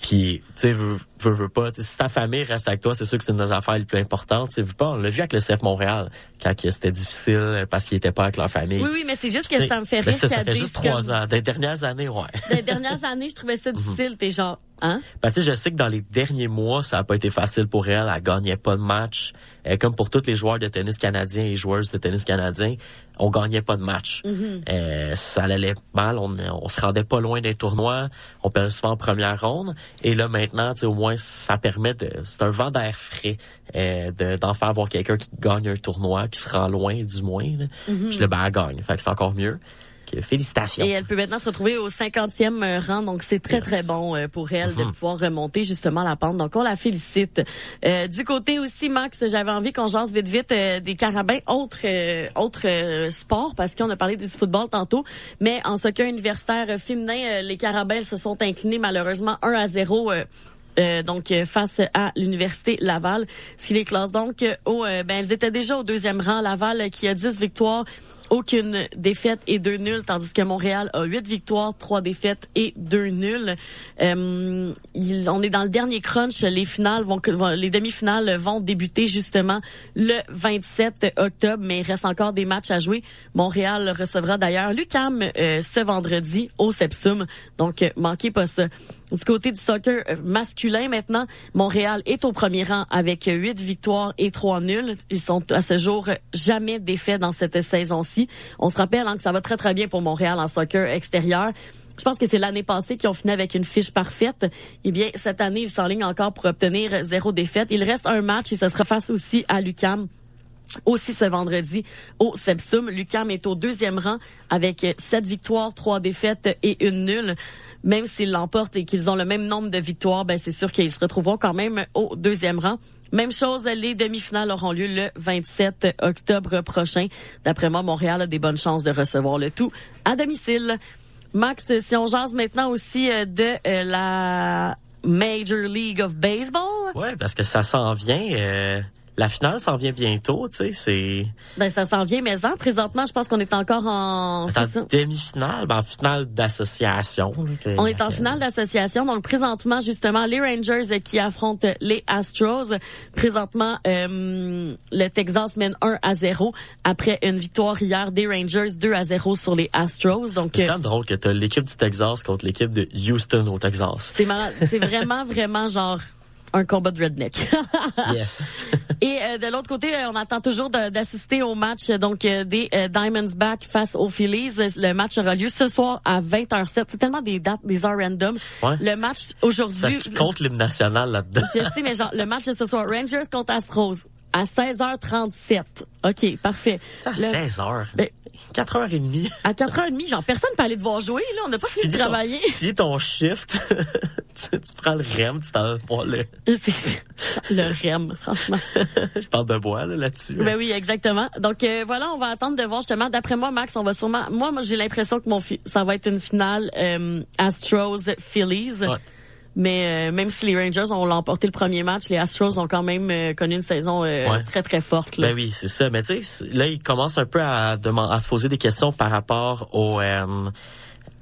Puis, tu sais, veux, veux, veux pas. Si ta famille reste avec toi, c'est sûr que c'est une des affaires les plus importantes. Tu sais, pas, on l'a vu avec le CF Montréal, quand c'était difficile parce qu'ils étaient pas avec leur famille. Oui, oui, mais c'est juste que sais, ça me fait rire ça, fait juste trois comme- ans. Des dernières années, ouais. Les dernières années, je trouvais ça difficile. T'es genre, hein? Parce que je sais que dans les derniers mois, ça a pas été facile pour elle. Elle gagnait pas de match. Comme pour tous les joueurs de tennis canadiens et joueuses de tennis canadiens, on gagnait pas de match. Mhm. Euh, ça allait mal. On, on se rendait pas loin des tournois. On perdait souvent en première ronde. Et là, maintenant, tu sais, au moins, ça permet de... C'est un vent d'air frais euh, de- d'en faire voir quelqu'un qui gagne un tournoi, qui se rend loin, du moins. là. Mhm. Puis là, ben, elle gagne. Fait que c'est encore mieux. Félicitations. Et elle peut maintenant se retrouver au 50e rang, donc c'est très très bon euh, pour elle de Mhm. pouvoir remonter justement la pente. Donc on la félicite. Euh, du côté aussi, Max, j'avais envie qu'on jase vite vite euh, des carabins, autre euh, autre euh, sport, parce qu'on a parlé du football tantôt, mais en soccer universitaire euh, féminin, euh, les carabins se sont inclinés malheureusement 1 à 0. euh, euh, donc euh, face à l'université Laval, ce qui les classe donc euh, au euh, ben elles étaient déjà au deuxième rang Laval euh, qui a 10 victoires aucune défaite et deux nuls, tandis que Montréal a huit victoires, trois défaites et deux nuls. Euh, on est dans le dernier crunch. Les finales vont, vont- les demi-finales vont débuter justement le 27 octobre, mais il reste encore des matchs à jouer. Montréal recevra d'ailleurs l'UCAM euh, ce vendredi au Sepsum, donc euh, manquez pas ça. Du côté du soccer euh, masculin maintenant, Montréal est au premier rang avec huit victoires et trois nuls. Ils sont à ce jour jamais défaits dans cette saison-ci. On se rappelle hein, que ça va très très bien pour Montréal en soccer extérieur. Je pense que c'est l'année passée qu'ils ont fini avec une fiche parfaite. Eh bien, cette année, ils s'enlignent encore pour obtenir zéro défaite. Il reste un match et ce sera face aussi à l'UCAM aussi ce vendredi au Sepsum. Lucam est au deuxième rang avec sept victoires, trois défaites et une nulle. Même s'ils l'emportent et qu'ils ont le même nombre de victoires, ben c'est sûr qu'ils se retrouveront quand même au deuxième rang. Même chose, les demi-finales auront lieu le 27 octobre prochain. D'après moi, Montréal a des bonnes chances de recevoir le tout à domicile. Max, si on jase maintenant aussi euh, de euh, la Major League of Baseball. Ouais, parce que ça s'en vient. euh, la finale s'en vient bientôt, tu sais, c'est... Ben, ça s'en vient, mais en présentement, je pense qu'on est encore en... En demi-finale, ben, en finale d'association. On est en finale d'association. Donc, présentement, justement, les Rangers qui affrontent les Astros. Présentement, euh, le Texas mène 1 à 0 après une victoire hier des Rangers 2 à 0 sur les Astros. Donc, C'est euh, quand même drôle que t'as l'équipe du Texas contre l'équipe de Houston au Texas. c'est malade. C'est vraiment, vraiment genre un combat de redneck. yes. Et euh, de l'autre côté, on attend toujours d'assister au match euh, donc euh, des euh, Diamondbacks face aux Phillies. Le match aura lieu ce soir à 20h07. C'est tellement des dates, des heures random. Ouais. Le match Parce aujourd'hui. qu'il compte l'hymne national là-dedans. Je sais, mais genre, le match de ce soir, Rangers contre Astros, à 16h37. OK, parfait. C'est à Le- 16 heures. Ben, 4h30. À 4h30, genre, personne peut aller devoir jouer, là. On n'a pas fini de Finis ton- travailler. Finis ton shift. tu, tu prends le REM, tu t'en vas le... Le REM, franchement. Je parle de bois, là, là-dessus. Ben oui, exactement. Donc euh, voilà, on va attendre de voir justement. D'après moi, Max, on va sûrement. Moi, moi j'ai l'impression que mon fi- ça va être une finale euh, Astros Phillies. Mais euh, même si les Rangers ont l'emporté le premier match, les Astros ont quand même euh, connu une saison euh, Ouais. très très forte. Là. Ben oui, c'est ça. Mais tu sais, là, il commence un peu à, à poser des questions par rapport au, euh,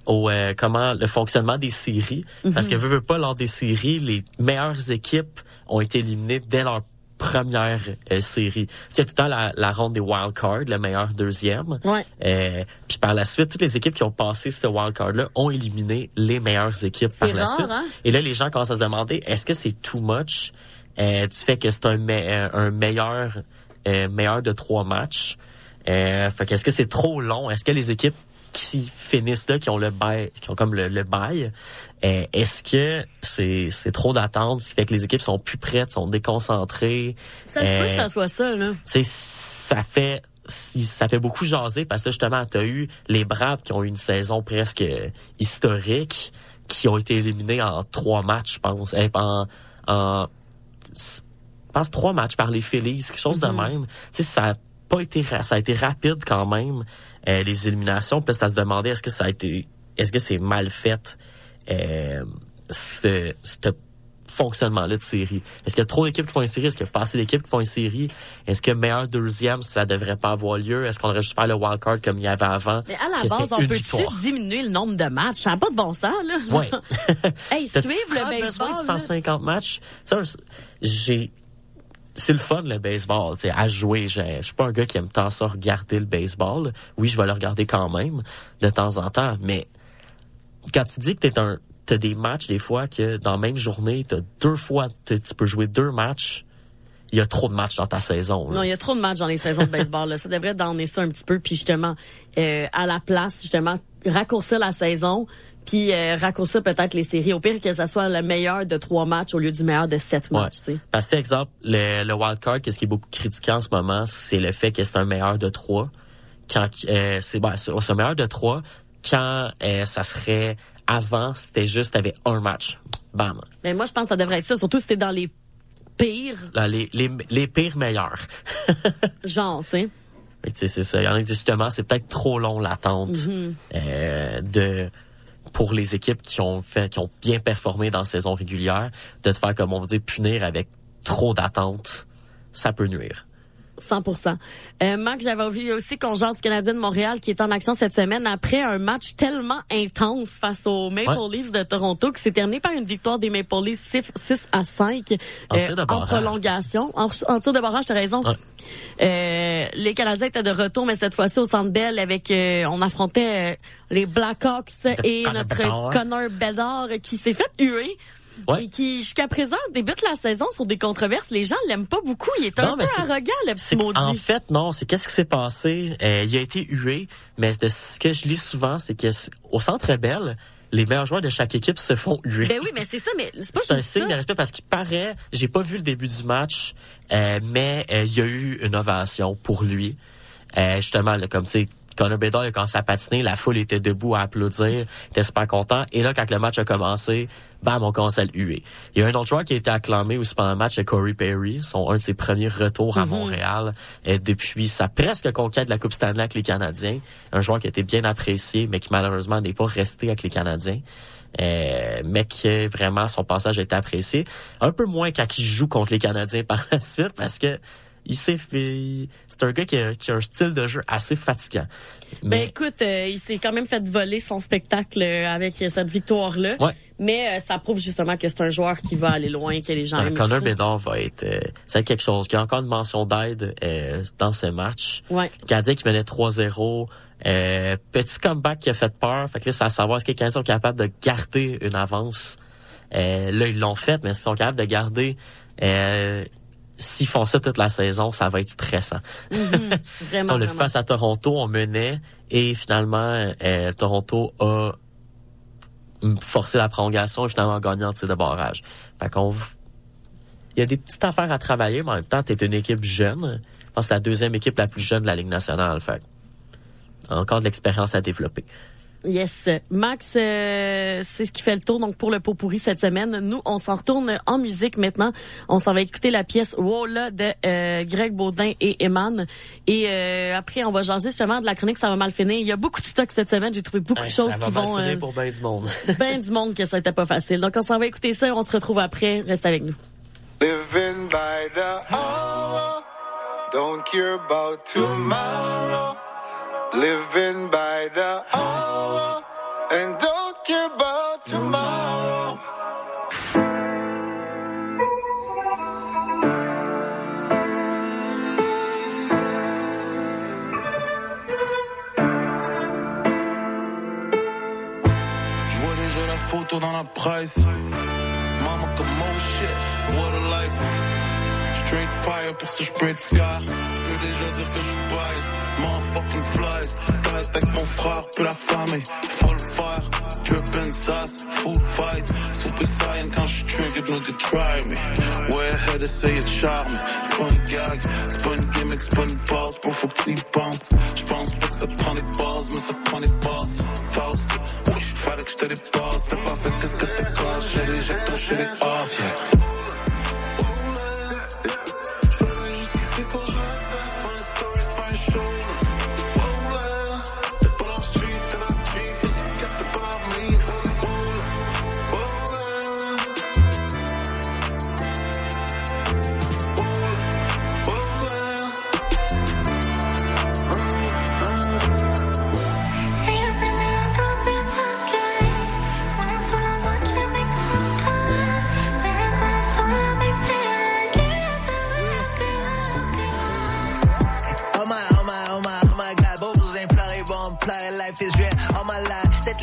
au euh, comment le fonctionnement des séries. Parce Mhm. que veut, veut pas lors des séries, les meilleures équipes ont été éliminées dès leur première euh, série. Il y a tout le temps la, la ronde des wild cards, le meilleur deuxième. Ouais. Euh, puis par la suite, toutes les équipes qui ont passé ce wild card-là ont éliminé les meilleures équipes par la suite. hein? Et là, les gens commencent à se demander, est-ce que c'est too much? Euh, du fait que c'est un, me- euh, un meilleur euh, meilleur de trois matchs? Euh, fait qu'est-ce que c'est trop long? Est-ce que les équipes qui finissent là, qui ont le bail, qui ont comme le, le bail, euh, est-ce que c'est c'est trop d'attente, ce qui fait que les équipes sont plus prêtes, sont déconcentrées? Ça se peut que ça soit ça, là. tu sais, ça fait ça fait beaucoup jaser parce que justement, tu as eu les Braves qui ont eu une saison presque historique, qui ont été éliminés en trois matchs, je pense. Eh, en, en je pense trois matchs par les Phillies, quelque chose de Mhm. même. Tu sais, ça a pas été ça a été rapide quand même euh, les éliminations. Puis là, c'est à se demander est-ce que ça a été est-ce que c'est mal fait? Euh, ce- cette fonctionnement-là de série. Est-ce qu'il y a trop d'équipes qui font une série? Est-ce qu'il y a pas assez d'équipes qui font une série? Est-ce que meilleur deuxième, ça devrait pas avoir lieu? Est-ce qu'on devrait juste faire le wildcard comme il y avait avant? Mais à la base, on peut-tu diminuer le nombre de matchs? Ça n'a pas de bon sens, là. Ouais. hey, suivre le baseball. de là? 150 matchs? J'ai c'est le fun le baseball, tu sais, à jouer. Je je suis pas un gars qui aime tant ça regarder le baseball. Oui, je vais le regarder quand même de temps en temps, mais quand tu dis que t'es un t'as des matchs des fois que dans la même journée, t'as deux fois tu peux jouer deux matchs. Il y a trop de matchs dans ta saison. là. Non, il y a trop de matchs dans les saisons de baseball. Là. Ça devrait donner ça un petit peu, puis justement, euh, à la place, justement, raccourcir la saison, puis euh, raccourcir peut-être les séries. Au pire que ça soit le meilleur de trois matchs au lieu du meilleur de sept Ouais. matchs. tu sais. Parce que, exemple, le, le wild card, qu'est-ce qui est beaucoup critiqué en ce moment, c'est le fait que c'est un meilleur de trois. Quand euh, c'est ben, c'est un meilleur de trois quand euh, ça serait avant, c'était juste t'avais un match, bam. Mais moi, je pense que ça devrait être ça, surtout si t'es dans les pires Là, les, les, les pires meilleurs. genres, tu sais. Que, tu sais, c'est ça. Il y en a qui disent justement, c'est peut-être trop long l'attente Mhm. euh, de pour les équipes qui ont fait, qui ont bien performé dans la saison régulière, de te faire comme on dire punir avec trop d'attente, ça peut nuire. 100% euh, Max, j'avais vu aussi qu'on jase Canadien de Montréal qui est en action cette semaine après un match tellement intense face aux Maple Ouais. Leafs de Toronto qui s'est terminé par une victoire des Maple Leafs 6, 6 à 5 En tir de en prolongation. En, en tir de barrage, t'as raison. Euh, les Canadiens étaient de retour, mais cette fois-ci au Centre Bell avec, euh, on affrontait euh, les Blackhawks et notre. Connor Bedard qui s'est fait huer. Ouais. Et qui, jusqu'à présent, débute la saison sur des controverses. Les gens l'aiment pas beaucoup. Il est un Non, peu arrogant, le petit maudit. En fait, non, c'est qu'est-ce qui s'est passé? Euh, il a été hué, mais de ce que je lis souvent, c'est que c- au Centre Bell, les meilleurs joueurs de chaque équipe se font huer. Ben oui, mais c'est ça, mais c'est pas C'est un signe ça. de respect parce qu'il paraît, j'ai pas vu le début du match, euh, mais euh, il y a eu une ovation pour lui. Euh, justement, là, comme tu sais, Connor Bedard, a commencé à patiner, la foule était debout à applaudir, il était super content. Et là, quand le match a commencé, bam, on commence à le huer. Il y a un autre joueur qui a été acclamé aussi pendant le match, c'est Corey Perry, son un de ses premiers retours à Mhm. Montréal euh, depuis sa presque conquête de la Coupe Stanley avec les Canadiens. Un joueur qui a été bien apprécié, mais qui malheureusement n'est pas resté avec les Canadiens. Euh, mais que vraiment son passage a été apprécié. Un peu moins quand il joue contre les Canadiens par la suite parce que il s'est fait. C'est un gars qui a, qui a un style de jeu assez fatigant. Ben écoute, euh, il s'est quand même fait voler son spectacle euh, avec cette victoire-là. Ouais. Mais euh, ça prouve justement que c'est un joueur qui va aller loin, que les gens aiment. Connor ça. Bedard va être, euh, être quelque chose. Il y a encore une mention d'aide euh, dans ce match. Ouais. Le Canadien qui menait 3-0. Euh, petit comeback qui a fait peur. Fait que là, c'est à savoir est-ce que les Canadiens sont capables de garder une avance? Euh, là, ils l'ont fait, mais s'ils sont capables de garder, euh, s'ils font ça toute la saison, ça va être stressant. Vraiment, Sur le vraiment. face à Toronto, on menait et finalement, euh, Toronto a forcé la prolongation et finalement gagné en tir de barrage. Fait qu'on il y a des petites affaires à travailler, mais en même temps, tu es une équipe jeune. Je pense que c'est la deuxième équipe la plus jeune de la Ligue nationale. Fait encore de l'expérience à développer. Yes. Max, euh, c'est ce qui fait le tour donc pour le pot pourri cette semaine. Nous, on s'en retourne en musique maintenant. On s'en va écouter la pièce Wola de euh, Greg Baudin et Eman. Et euh, après, on va jaser justement de la chronique Ça va mal finir. Il y a beaucoup de stock cette semaine. J'ai trouvé beaucoup de choses ça va qui mal vont... finir euh, pour bien du monde. ben du monde que ça n'était pas facile. Donc, on s'en va écouter ça et on se retrouve après. Reste avec nous. Living by the hour, don't care about tomorrow. Living by the hour, and don't care about tomorrow. Je vois déjà la photo dans la presse. Straight fire pour je peux être fier. Je peux déjà dire que je suis biased. Motherfucking flies. Reste avec mon frère, puis la famille. Full fire, drippin' sauce, food fight. Super saiyan quand je triggered, nigga try me. Ouais, head essayer de charme. C'est pas une gag, c'est pas une gimmick, c'est pas une base. Bro, faut que tu y penses. J'pense pas que ça te prend des bases, mais ça te prend des bases. Faust, oui, fallait que je te dépasse. T'as pas fait qu'est-ce que t'es caché. J'ai touché les off, yeah.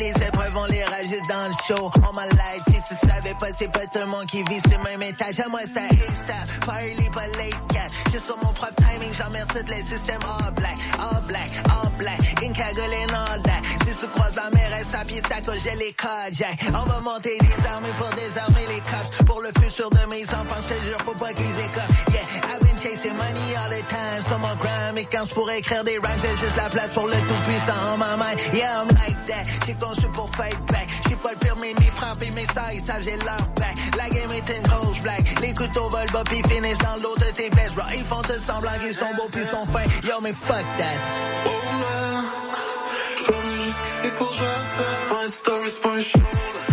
Les épreuves, on les rajoute dans le show. On my life, si tu savais pas, c'est pas tout le monde qui vit sur le même étage. À moi, ça et ça. Party, pas late, yeah. J'ai sur mon propre timing, j'emmerde tous les systèmes all black, all black, all black. Une cagoule and all that. Si tu croises la mer, elle s'appuie, ça cause j'ai les cardiaques. On va monter des armées pour désarmer les cops. Pour le futur de mes enfants, je jure, faut pas qu'ils écopent. Yeah, I've been chasing money all the time. Sur mon gram, et quand je pourrais écrire des rhymes, j'ai juste la place pour le tout-puissant en ma main. Yeah, I'm like that. J'ai conçu pour fight back. J'ai pas le permis ni frapper mes ça, ils savent, j'ai leur back. La game est une grosse black. Les couteaux volent bas pis finissent dans l'eau de tes vestes, bro. Ils font tout semblant qu'ils sont beaux pis sont fins. Yo, mais fuck that. Oh là, juste c'est pour jouer à ça. C'est pas un story, c'est pas un show.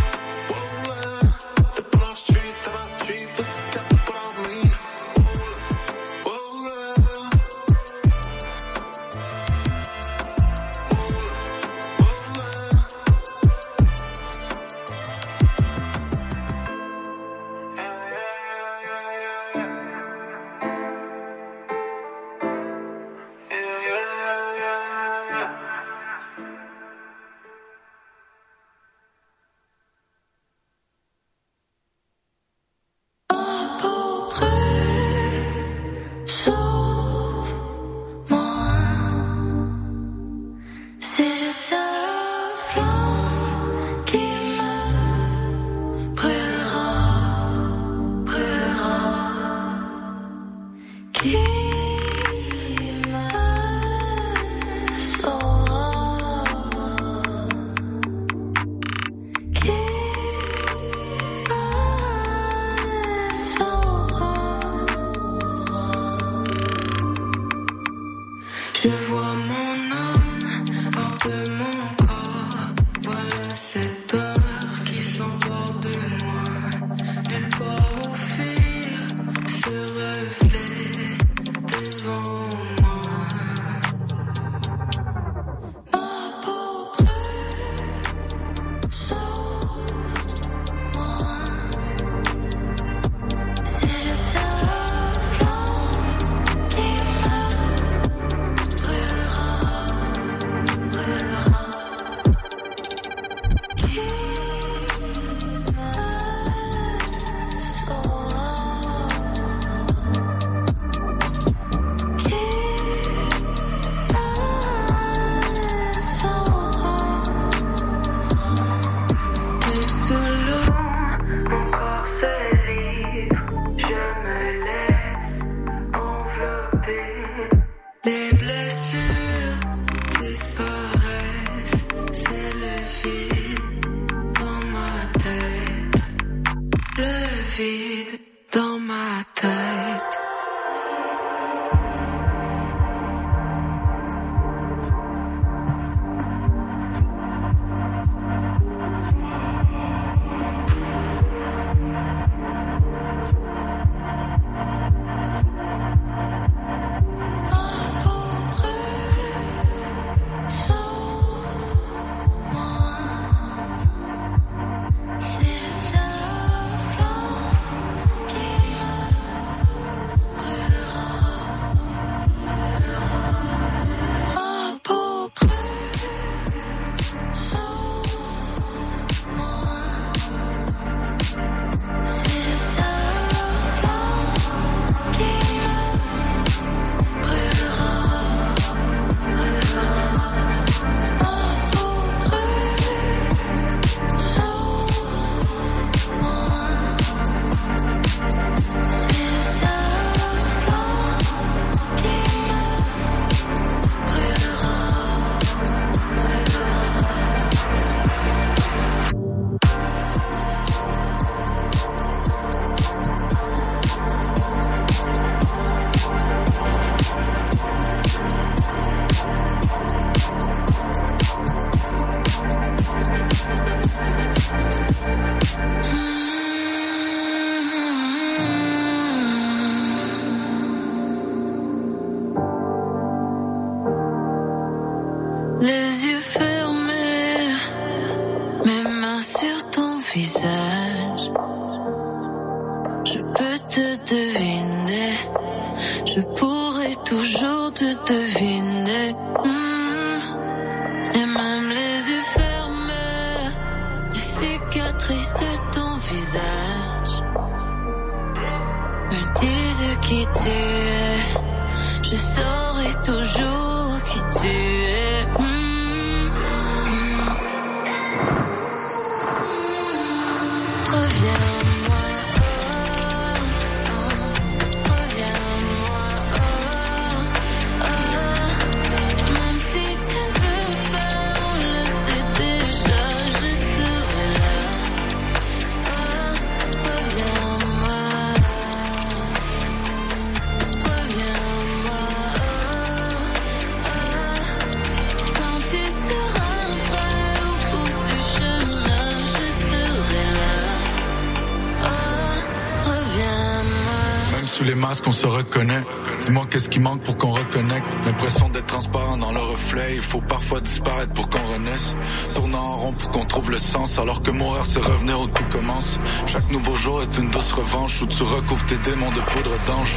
Qu'est-ce qui manque pour qu'on reconnecte? L'impression d'être transparent dans le reflet. Il faut parfois disparaître pour qu'on renaisse. Tournant en rond pour qu'on trouve le sens. Alors que mourir, c'est revenir où tout commence. Chaque nouveau jour est une douce revanche où tu recouvres tes démons de poudre d'ange.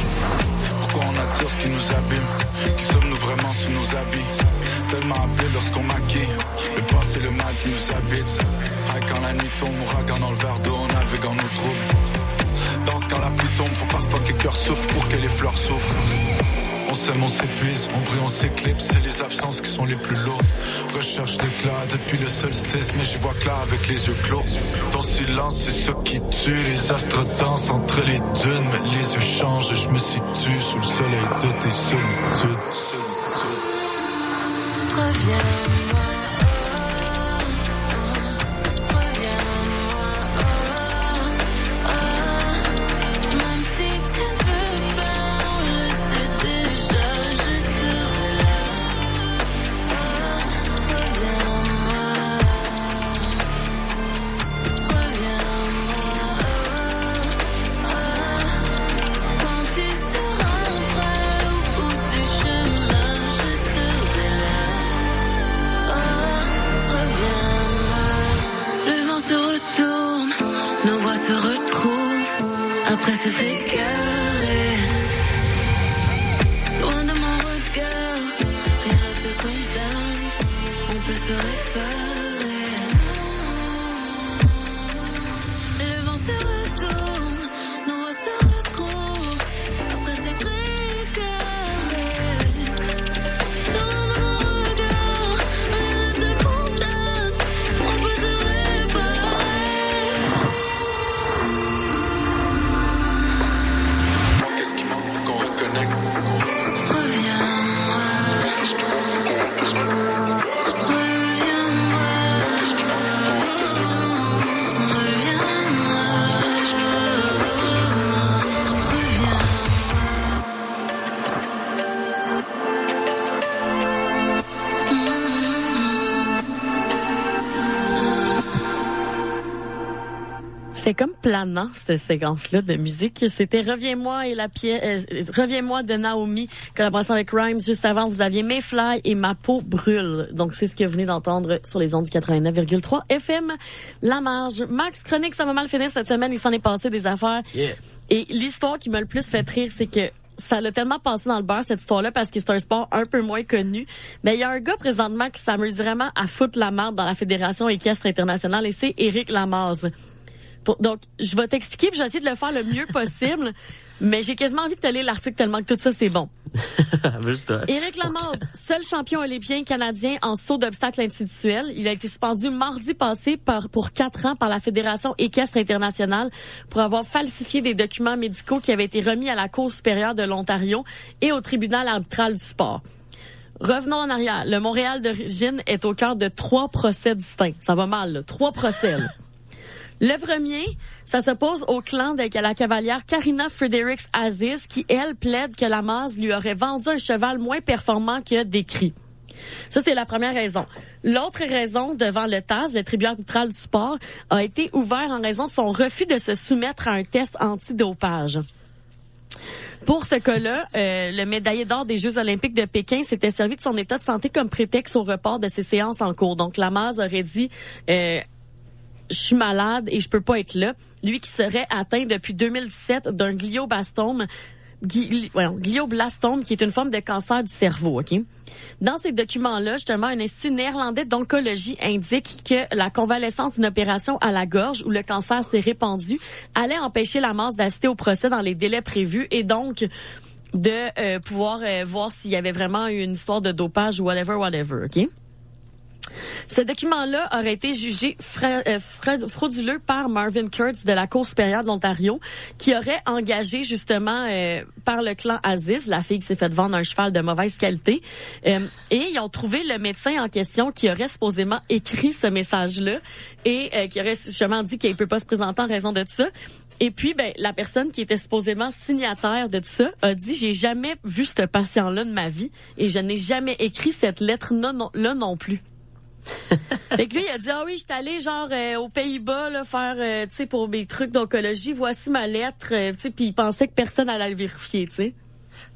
Pourquoi on attire ce qui nous abîme? Qui sommes-nous vraiment sous nos habits? Tellement appelés lorsqu'on maquille. Le passé, le mal qui nous habite. Ah, quand la nuit tombe, ouragan dans le verre d'eau, on navigue en nos troubles. Danse quand la pluie tombe, faut parfois que le cœur souffre pour que les fleurs souffrent. On s'épuise, on brille, on s'éclipse, c'est les absences qui sont les plus lourdes. Recherche l'éclat depuis le solstice, mais j'y vois clair avec les yeux clos. Ton silence, c'est ce qui tue, les astres dansent entre les dunes, mais les yeux changent et je me situe sous le soleil de tes solitudes. Reviens-moi, planant, cette séquence-là de musique. C'était Reviens-moi et la pièce, euh, Reviens-moi de Naomi, collaboration avec Rhymes. Juste avant, vous aviez Mayfly et Ma peau brûle. Donc, c'est ce que vous venez d'entendre sur les ondes du 89,3 FM. La marge. Max Chronique, ça va mal finir cette semaine. Il s'en est passé des affaires. Yeah. Et l'histoire qui m'a le plus fait rire, c'est que ça l'a tellement passé dans le beurre, cette histoire-là, parce que c'est un sport un peu moins connu. Mais il y a un gars présentement qui s'amuse vraiment à foutre la merde dans la Fédération équestre internationale et c'est Éric Lamaze. Pour- donc, je vais t'expliquer puis je vais essayer de le faire le mieux possible. Mais j'ai quasiment envie de te lire l'article tellement que tout ça, c'est bon. Éric Lamaze, seul champion olympien canadien en saut d'obstacles individuels. Il a été suspendu mardi passé par, pour quatre ans par la Fédération équestre internationale pour avoir falsifié des documents médicaux qui avaient été remis à la Cour supérieure de l'Ontario et au tribunal arbitral du sport. Revenons en arrière. Le Montréal d'origine est au cœur de trois procès distincts. Ça va mal, là. Trois procès. Le premier, ça s'oppose au clan de la cavalière Karina Fredericks Aziz, qui, elle, plaide que la masse lui aurait vendu un cheval moins performant que décrit. Ça, c'est la première raison. L'autre raison, devant le TAS, le tribunal arbitral du sport, a été ouvert en raison de son refus de se soumettre à un test antidopage. Pour ce cas-là, euh, le médaillé d'or des Jeux olympiques de Pékin s'était servi de son état de santé comme prétexte au report de ses séances en cours. Donc, Lamaze aurait dit... Euh, je suis malade et je peux pas être là. Lui qui serait atteint depuis 2017 d'un glioblastome, glioblastome, qui est une forme de cancer du cerveau. Ok? Dans ces documents-là, justement, un institut néerlandais d'oncologie indique que la convalescence d'une opération à la gorge où le cancer s'est répandu allait empêcher la masse d'assister au procès dans les délais prévus et donc de euh, pouvoir euh, voir s'il y avait vraiment une histoire de dopage ou whatever, whatever, OK? Ce document-là aurait été jugé euh, fra- frauduleux par Marvin Kurtz de la Cour supérieure de l'Ontario, qui aurait engagé justement euh, par le clan Aziz, la fille qui s'est fait vendre un cheval de mauvaise qualité, Euh, et ils ont trouvé le médecin en question qui aurait supposément écrit ce message-là et euh, qui aurait justement dit qu'il peut pas se présenter en raison de tout ça. Et puis, ben, la personne qui était supposément signataire de tout ça a dit j'ai jamais vu ce patient-là de ma vie et je n'ai jamais écrit cette lettre là non, là non plus. fait que lui, il a dit ah oui, j'étais allé genre euh, aux Pays-Bas là, faire euh, tu sais pour mes trucs d'oncologie, voici ma lettre, euh, tu sais, puis il pensait que personne allait le vérifier, tu sais.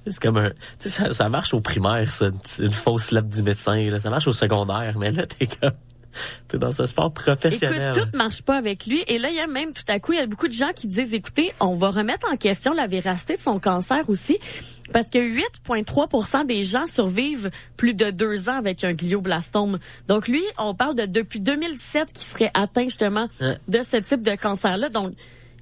C'est comme un, tu sais, ça, ça marche au primaire, ça, une, fausse lettre du médecin. Ça marche au secondaire, mais là, t'es comme, t'es dans ce sport professionnel. Écoute, tout marche pas avec lui. Et là, il y a même tout à coup, il y a beaucoup de gens qui disent, écoutez, on va remettre en question la véracité de son cancer aussi. Parce que 8,3% des gens survivent plus de deux ans avec un glioblastome. Donc lui, on parle de depuis 2017 qui serait atteint justement de ce type de cancer-là. Donc,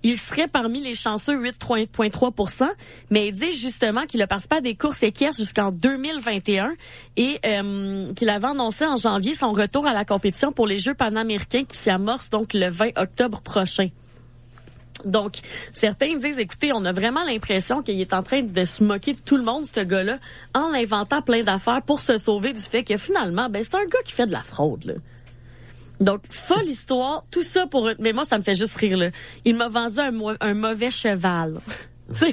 il serait parmi les chanceux 8,3% mais il dit justement qu'il a participé à des courses équestres jusqu'en 2021 et euh, qu'il avait annoncé en janvier son retour à la compétition pour les Jeux panaméricains qui s'y amorcent donc le 20 octobre prochain. Donc, certains disent, écoutez, on a vraiment l'impression qu'il est en train de se moquer de tout le monde, ce gars-là, en inventant plein d'affaires pour se sauver du fait que finalement, ben, c'est un gars qui fait de la fraude, là. Donc, folle histoire, tout ça pour... Mais moi, ça me fait juste rire, là. Il m'a vendu un, un mauvais cheval.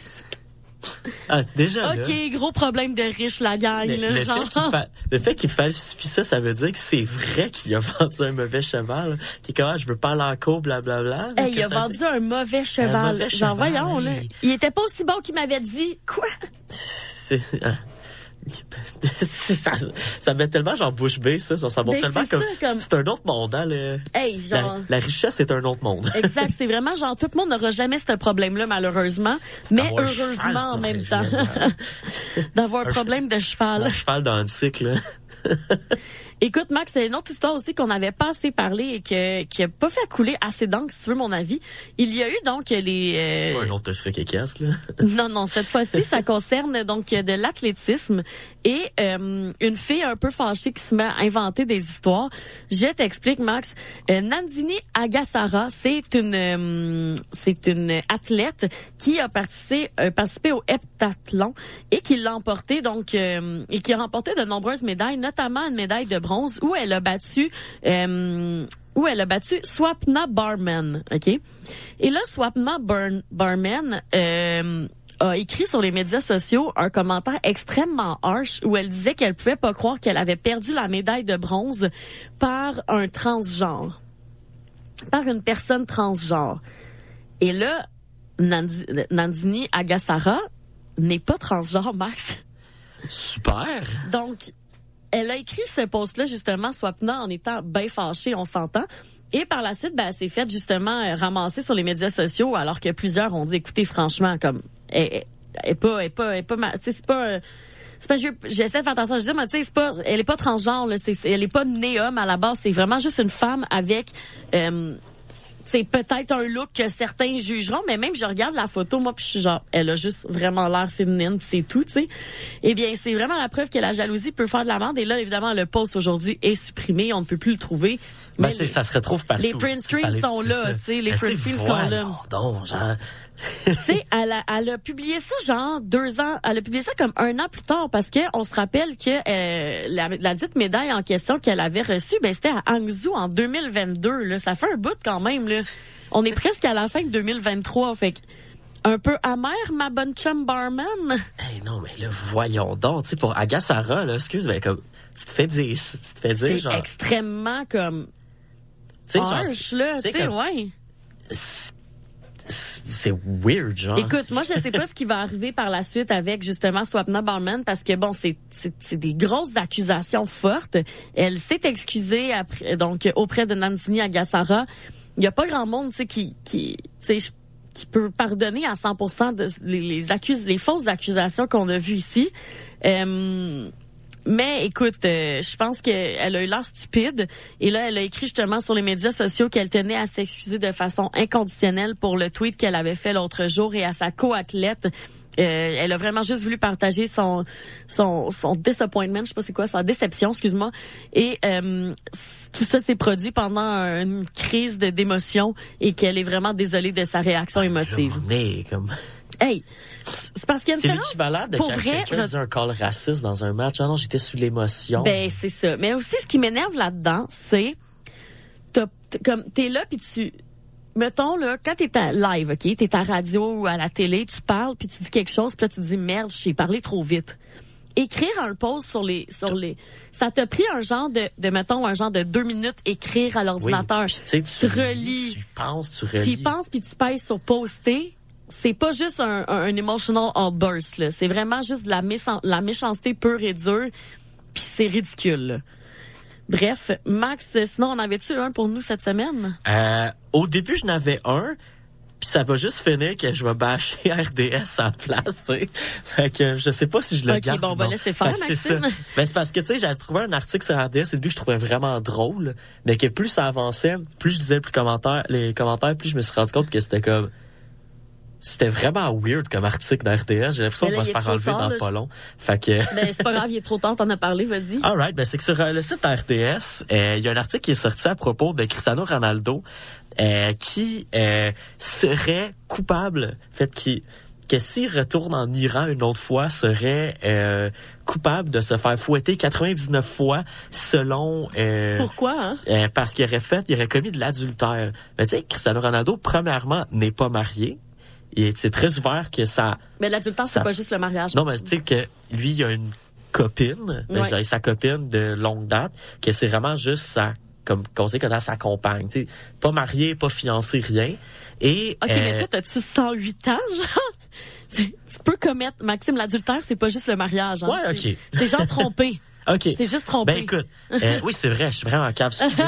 Ah, déjà, là, OK, gros problème de riche, la gang, le, là, le genre... fait qu'il fa- le fait qu'il falsifie ça, ça veut dire que c'est vrai qu'il a vendu un mauvais cheval. Qui est comme, ah, je veux pas aller en cours, blablabla. Hey, il Que a vendu dit- un mauvais cheval. mauvais Genre, cheval, voyons, là. Il était pas aussi bon qu'il m'avait dit. Quoi? C'est, ah. ça, ça met tellement genre bouche bée, ça. Ça, montre Ben, tellement c'est comme, ça, comme- c'est un autre monde, hein, le- Hey, genre... la, la richesse est un autre monde. Exact, c'est vraiment genre tout le monde n'aura jamais ce problème-là malheureusement, mais D'avoir un heureusement en même temps d'avoir un Un problème de cheval. Un cheval dans le cycle. Écoute Max, c'est une autre histoire aussi qu'on n'avait pas assez parlé et que qui a pas fait couler assez d'encre si tu veux mon avis. Il y a eu donc les euh, Un autre fric et caisse, là. Non, non, cette fois-ci, ça concerne donc de l'athlétisme et euh, une fille un peu fâchée qui se met à inventer des histoires. Je t'explique, Max. Euh, Nandini Agassara, c'est une euh, c'est une athlète qui a participé, euh, participé au heptathlon et qui l'a emporté donc euh, et qui a remporté de nombreuses médailles, notamment une médaille de bronze où elle a battu euh, où elle a battu Swapna Barman, OK? Et là, Swapna Bar- Barman euh, a écrit sur les médias sociaux un commentaire extrêmement harsh où elle disait qu'elle pouvait pas croire qu'elle avait perdu la médaille de bronze par un transgenre, par une personne transgenre. Et là, Nandi- Nandini Agassara n'est pas transgenre, Max. Super. Donc, elle a écrit ce post-là, justement, Swapna, en étant bien fâchée, on s'entend. Et par la suite, ben, elle s'est faite justement euh, ramasser sur les médias sociaux, alors que plusieurs ont dit, écoutez, franchement, comme, elle, est pas, elle est pas, elle est pas, c'est pas, euh, c'est pas, je- j'essaie de faire attention, je dis, mais tu sais, c'est pas, elle est pas transgenre, là, elle est pas née homme à la base, c'est vraiment juste une femme avec, euh, c'est peut-être un look que certains jugeront, mais même je regarde la photo, moi, puis je suis genre, elle a juste vraiment l'air féminine, c'est tout, tu sais. Eh bien, c'est vraiment la preuve que la jalousie peut faire de la merde. Et là, évidemment, le post aujourd'hui est supprimé, on ne peut plus le trouver. Ben, Mais sais, ça se retrouve partout. les print screens les- sont là, tu sais, les Ben, print screens sont là. voyons donc, genre, tu sais, elle a, elle a publié ça genre deux ans, elle a publié ça comme un an plus tard parce que on se rappelle que euh, la, la dite médaille en question qu'elle avait reçue, ben c'était à Hangzhou en 2022. Là, ça fait un bout quand même. Là, on est presque à la fin de 2023, fait que un peu amer ma bonne chum barman. Hey, non, mais là, voyons donc, tu sais, pour Agassara, là, excuse, ben, comme, tu te fais dire, tu te fais dire, genre, tu extrêmement comme sais, genre, harsh là, tu sais, tu sais, ouais. C'est weird, genre. Écoute, moi, je sais pas ce qui va arriver par la suite avec justement Swapna Barman parce que bon, c'est des grosses accusations fortes. Elle s'est excusée après donc auprès de Nandini Agassara. Il y a pas grand monde, tu sais, qui qui qui peut pardonner à 100% de, les, les, accus- les fausses accusations qu'on a vues ici. Euh, mais écoute, euh, je pense qu'elle a eu l'air stupide. Et là, elle a écrit justement sur les médias sociaux qu'elle tenait à s'excuser de façon inconditionnelle pour le tweet qu'elle avait fait l'autre jour et à sa co-athlète. Euh, elle a vraiment juste voulu partager son son son disappointment, je sais pas c'est quoi, sa déception, excuse-moi. Et euh, tout ça s'est produit pendant une crise d'émotion et qu'elle est vraiment désolée de sa réaction émotive. Mais comme Hey, c'est parce qu'il y a une c'est différence. l'équivalent de Pour quand vrai, quelqu'un je- un call raciste dans un match. Ah non, j'étais sous l'émotion. Ben c'est ça. Mais aussi ce qui m'énerve là-dedans, c'est t'as- comme t'es là puis tu mettons là quand t'es à live, OK, t'es à radio ou à la télé, tu parles puis tu dis quelque chose puis là tu dis merde, j'ai parlé trop vite. Écrire un post sur les sur les ça t'a pris un genre de de mettons un genre de deux minutes écrire à l'ordinateur. Oui, puis tu relis, relis, tu penses, tu tu y relis. penses puis tu pèses sur poster. C'est pas juste un, un, un emotional outburst là, c'est vraiment juste de la, méchan- la méchanceté pure et dure, puis c'est ridicule. là. Bref, Max, sinon on avait-tu un pour nous cette semaine? Euh, au début, je n'avais un, puis ça va juste finir que je vais bâcher RDS en place, tu sais. Fait que je sais pas si je le Ok, garde. bon, on va laisser faire, c'est Maxime. ça. Ben, c'est parce que, tu sais, j'avais trouvé un article sur RDS au début que je trouvais vraiment drôle, mais que plus ça avançait, plus je disais plus commentaires, les commentaires, plus je me suis rendu compte que c'était comme... C'était vraiment weird comme article d'RDS. J'ai l'impression qu'on va se faire enlever tard, dans là, pas long. Fait que... Ben c'est pas grave, il est trop tard, t'en as parlé, vas-y. Alright, ben c'est que sur euh, le site RTS, euh, il y a un article qui est sorti à propos de Cristiano Ronaldo euh, qui euh, serait coupable, fait, qui que s'il retourne en Iran une autre fois, serait euh, coupable de se faire fouetter 99 fois selon... euh, Pourquoi hein? euh, parce qu'il aurait fait, il aurait commis de l'adultère. Mais tu sais, Cristiano Ronaldo, premièrement, n'est pas marié. Et c'est très ouvert que ça... Mais l'adultère c'est Ça- pas juste le mariage. Non, mais tu sais que lui, il a une copine, ben, Ouais. dirais sa copine de longue date, que c'est vraiment juste sa comme qu'on a sa compagne, tu sais, pas marié, pas fiancé, rien. Et OK, euh, mais toi t'as-tu 108 ans genre? C'est- Tu peux commettre Maxime l'adultère, c'est pas juste le mariage hein. Ouais, C'est- OK. C'est genre trompé. OK. C'est juste trompé. Ben écoute, euh, oui, c'est vrai, je suis vraiment cave. excusez.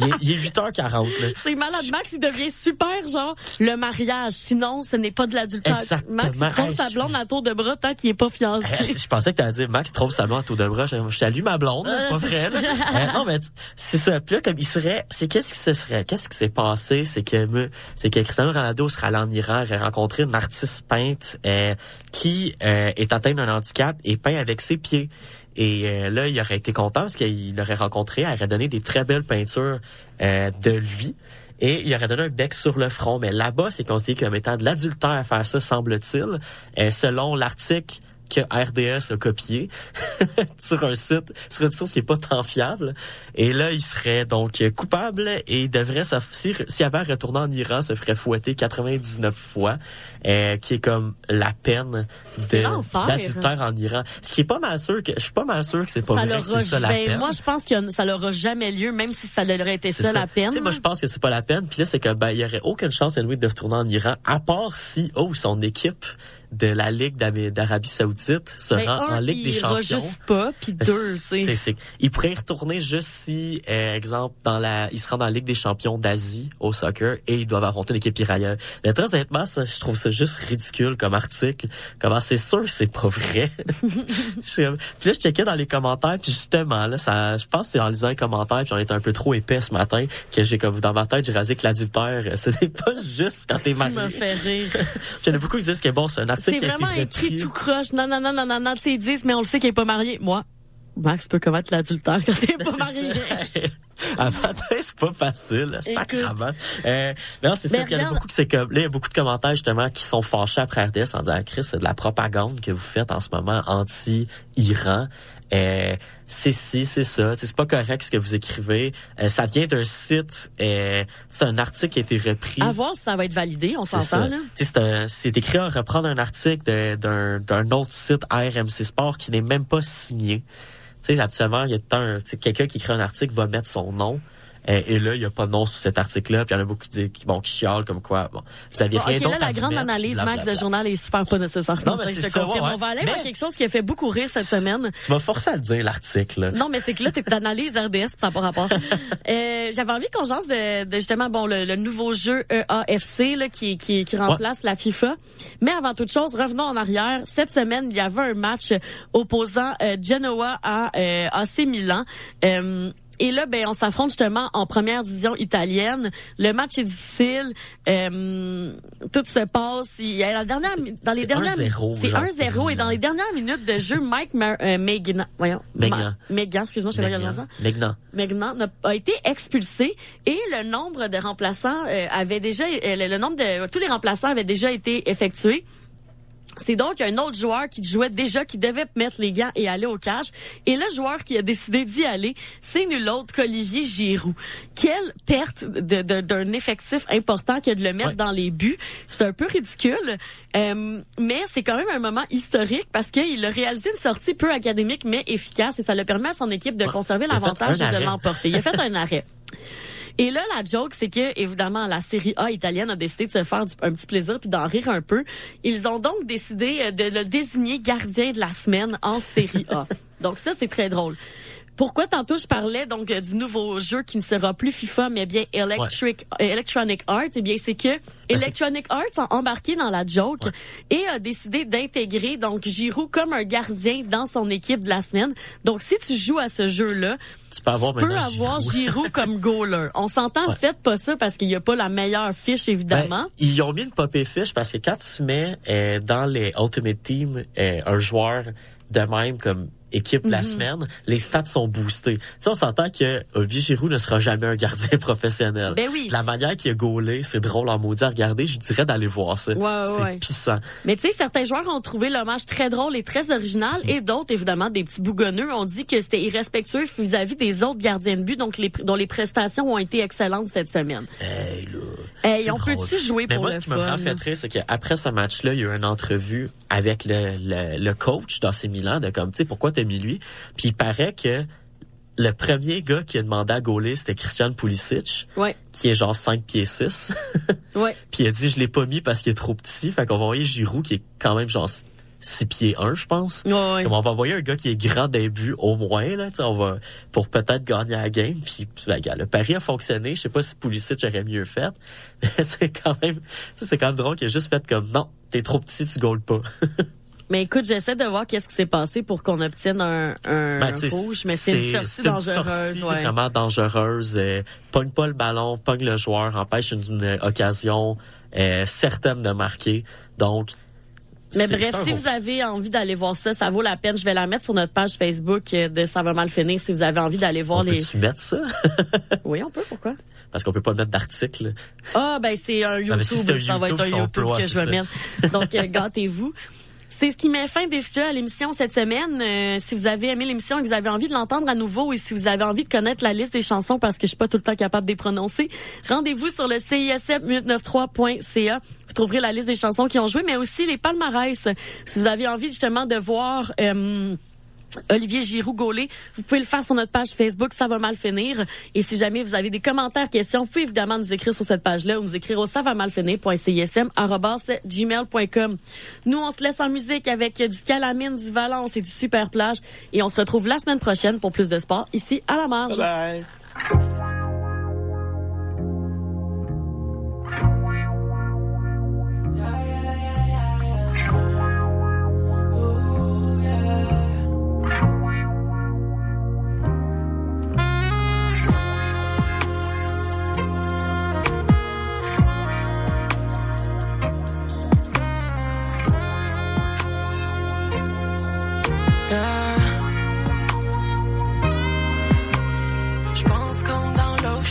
il, est, il est 8h40 là. C'est malade. Max, il devient super, genre, le mariage. Sinon, ce n'est pas de l'adultère. Exactement. Max, il trompe sa blonde à tour de bras tant qu'il est pas fiancé. Euh, je pensais que t'allais dire Max trompe sa blonde à tour de bras. Je, salue ma blonde, c'est pas Euh, vrai. là. ça. Euh, non mais c'est ça. Puis là comme il serait, c'est qu'est-ce qui se serait, qu'est-ce qui s'est passé, c'est que c'est que Cristiano Ronaldo serait allé en Iran, aurait rencontré une artiste peinte euh, qui euh, est atteinte d'un handicap et peint avec ses pieds. Et euh, là, il aurait été content parce qu'il l'aurait rencontré, elle aurait donné des très belles peintures euh, de lui. Et il aurait donné un bec sur le front. Mais là-bas, c'est considéré comme étant de l'adultère à faire ça, semble-t-il, euh, selon l'article que RDS a copié sur un site, sur une source qui est pas tant fiable. Et là, il serait donc coupable et il devrait, si- s'il avait à retourner en Iran, se ferait fouetter 99 fois, euh, qui est comme la peine d'adultère en Iran. Ce qui est pas mal sûr que, je suis pas mal sûr que c'est pas ça vrai, que ça la ben, peine. moi, je pense que ça n'aura jamais lieu, même si ça aurait été ça, la peine. Moi, je pense que c'est pas la peine. Puis là, c'est que ben, il y aurait aucune chance, anyway, de retourner en Iran, à part si, oh, son équipe de la Ligue d'Arabie Saoudite se rend un, en Ligue il des Champions. juste pas, puis Ben, deux, tu sais. Il pourrait y retourner juste si, euh, exemple, dans la, il se rend dans la Ligue des Champions d'Asie au soccer et ils doivent affronter une équipe iranienne. Mais très honnêtement, ça, je trouve ça juste ridicule comme article. Comment c'est sûr que c'est pas vrai? Puis là, je checkais dans les commentaires, puis justement, là, ça, je pense que c'est en lisant les commentaires, puis j'en étais un peu trop épais ce matin, que j'ai comme dans ma tête, j'ai rasé que l'adultère, euh, ce n'est pas juste quand t'es marié. me fais rire. Puis il y en a beaucoup qui disent que bon, c'est un article C'est vraiment écrit tout croche. Non, non, non, non, non, non, c'est 10, mais on le sait qu'il est pas marié. Moi, Max peut commettre l'adultère quand t'es pas marié. C'est pas facile, sacrement. Euh, non, c'est ça. Mais Puis il y a beaucoup qui c'est comme, là, il y a beaucoup de commentaires, justement, qui sont fâchés après RDS en disant, Chris, c'est de la propagande que vous faites en ce moment anti-Iran. Euh, c'est ci, c'est ça. C'est pas correct ce que vous écrivez. Euh, ça vient d'un site, euh, c'est un article qui a été repris. À voir si ça va être validé, on s'entend, ça. là. C'est écrit à reprendre un article d'un autre site RMC Sport qui n'est même pas signé. Tu sais, habituellement, il y a quelqu'un qui écrit un article va mettre son nom. Euh, et là, il n'y a pas de nom sur cet article-là. Puis il y en a beaucoup qui, disent- qui, bon, qui chialent comme quoi. Bon, vous aviez rien d'autre la grande analyse, Max, de journal est super pas nécessaire. Non, mais je c'est te ça, confirme. On va aller voir quelque chose qui a fait beaucoup rire cette semaine. Tu m'as forcé à le dire, l'article. Non, mais c'est que là, t'es analyse RDS, ça n'a pas rapport. Euh, J'avais envie qu'on jase de, de justement bon le, le nouveau jeu EAFC là, qui, qui, qui remplace la FIFA. Mais avant toute chose, revenons en arrière. Cette semaine, il y avait un match opposant euh, Genoa à euh, AC Milan. Euh, et là, ben, on s'affronte justement en première division italienne. Le match est difficile. Euh, tout se passe. Il la dernière, dans les c'est dernières, 1-0, c'est genre, 1-0 et dans les dernières minutes de jeu, Mike Mar- euh, Megna, voyons, Megna. Megna, excuse-moi, je sais pas quel nom ça. Megnan. Megnan n'a- a été expulsé et le nombre de remplaçants euh, avait déjà euh, le, le nombre de tous les remplaçants avaient déjà été effectués. C'est donc un autre joueur qui jouait déjà, qui devait mettre les gants et aller au cash. Et le joueur qui a décidé d'y aller, c'est nul autre qu'Olivier Giroud. Quelle perte d'un effectif important que de le mettre dans les buts. C'est un peu ridicule, euh, mais c'est quand même un moment historique parce qu'il a réalisé une sortie peu académique mais efficace et ça le permet à son équipe de conserver l'avantage et de l'emporter. Il a fait un arrêt. Et là, la joke, c'est que, évidemment, la série A italienne a décidé de se faire du- un petit plaisir puis d'en rire un peu. Ils ont donc décidé euh, de le désigner gardien de la semaine en série A. donc ça, c'est très drôle. Pourquoi tantôt je parlais donc euh, du nouveau jeu qui ne sera plus FIFA mais bien Electric euh, Electronic Arts? Eh bien c'est que Electronic Arts a embarqué dans la joke et a décidé d'intégrer donc Giroud comme un gardien dans son équipe de la semaine. Donc si tu joues à ce jeu-là, Tu peux avoir tu peux avoir Giroud. Giroud comme goaler. On s'entend, faites pas ça parce qu'il n'y a pas la meilleure fiche, évidemment. Ben, ils ont mis une popée fiche parce que quand tu mets euh, dans les Ultimate Team euh, un joueur de même comme équipe de la Mhm. semaine, les stats sont boostés. Tu sais, on s'entend que Olivier Giroud ne sera jamais un gardien professionnel. Ben oui. La manière qu'il a gaulé, c'est drôle en maudit à regarder. Je dirais d'aller voir ça. Ouais, ouais, c'est ouais. pissant. Mais tu sais, certains joueurs ont trouvé l'hommage très drôle et très original, et d'autres, évidemment, des petits bougonneux, ont dit que c'était irrespectueux vis-à-vis des autres gardiens de but, donc les, dont les prestations ont été excellentes cette semaine. Hey, là. Hey, on peut-tu jouer Mais pour moi, le ce qui m'a vraiment fait c'est qu'après ce match-là, il y a eu une entrevue avec le, le, le coach d'AC Milan de comme, tu sais, pourquoi t'as mis lui? Puis il paraît que le premier gars qui a demandé à gauler, c'était Christian Pulisic, Ouais, qui est genre 5 pieds 6. ouais. Puis il a dit, je l'ai pas mis parce qu'il est trop petit. Fait qu'on va envoyer Giroud, qui est quand même genre 6 pieds 1, je pense. Ouais, ouais. Comme on va envoyer un gars qui est grand début au moins, là, on va, pour peut-être gagner la game. Puis, ben, gars, le pari a fonctionné. Je sais pas si Pulisic aurait mieux fait. Mais c'est quand même, c'est quand même drôle qu'il a juste fait comme, non, t'es trop petit, tu gaules pas. Mais écoute, j'essaie de voir qu'est-ce qui s'est passé pour qu'on obtienne un, un Ben, rouge, mais c'est une sortie c'est dangereuse. sortie ouais. vraiment dangereuse. Euh, pogne pas le ballon, pogne le joueur, empêche une, une occasion euh, certaine de marquer. Donc, Mais bref, si vous avez envie d'aller voir ça, ça vaut la peine. Je vais la mettre sur notre page Facebook euh, de Ça va mal finir si vous avez envie d'aller voir on les. peut-tu mettre ça? Oui, on peut, pourquoi? Parce qu'on peut pas mettre d'article. Ah, ben c'est un Ah, si YouTube. un ça va être un YouTube que je vais mettre. Donc, euh, gâtez-vous. C'est ce qui met fin déjà à l'émission cette semaine. Euh, si vous avez aimé l'émission et que vous avez envie de l'entendre à nouveau et si vous avez envie de connaître la liste des chansons parce que je suis pas tout le temps capable de les prononcer, rendez-vous sur le CISM893.ca. Vous trouverez la liste des chansons qui ont joué, mais aussi les palmarès. Si vous avez envie justement de voir... euh, Olivier Giroud Gaulet. Vous pouvez le faire sur notre page Facebook, ça va mal finir. Et si jamais vous avez des commentaires, questions, vous pouvez évidemment nous écrire sur cette page-là ou nous écrire au ça va mal finir.cism.gmail.com. Nous, on se laisse en musique avec du Calamine, du Valence et du Super Plage. Et on se retrouve la semaine prochaine pour plus de sport ici à la marge. Bye. Je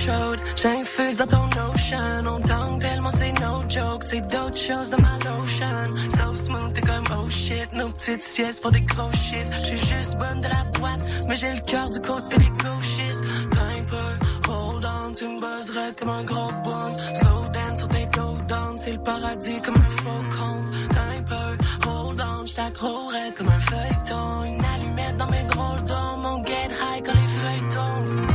chaude, j'infuse dans ton ocean. On tangue tellement c'est no joke, c'est d'autres choses dans ma lotion. So smooth, t'es comme oh shit, nos petites siestes pour des gros chiffres. J'suis juste bonne de la boîte, mais j'ai le cœur du côté des gauchistes. T'as peu, hold on, tu me buzzerais comme un gros bon. Slow dance sur tes dos down, c'est le paradis comme un faux compte. T'as peu, hold on, j't'accrocherais comme un feuilleton. Une allumette dans mes gros dents, mon get high quand les feuilles tombent.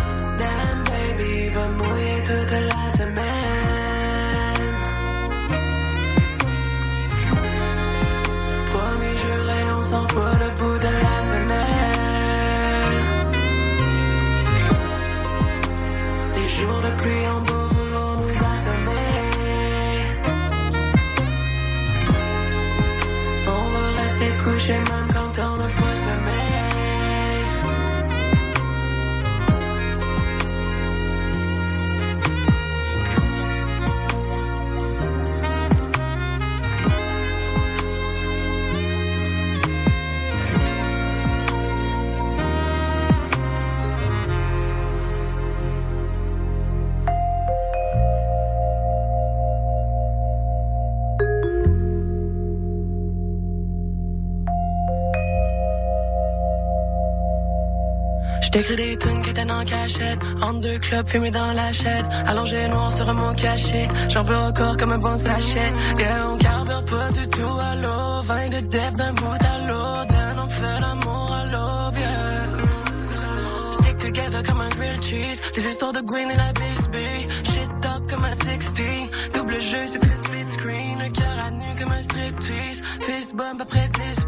Promis, juré, on s'envoie le bout de la semaine. Les jours de pluie en beau vouloir nous assommer. On va rester couché même quand Je t'écris des tunes qui étaient en cachette. En deux clubs fumés dans la chaîne. Allongé noir sur un mot caché. J'en veux encore comme un bon sachet. Yeah, on carbure pas du tout à l'eau Vin de dep d'un bout à l'autre. Then on fait l'amour à l'aube, yeah. Stick together comme un grilled cheese. Les histoires de Gwen et la Bisbee. Shit talk comme un 16 Double jeu, c'est plus split screen. Le cœur à nu comme un striptease. Fist bump après 10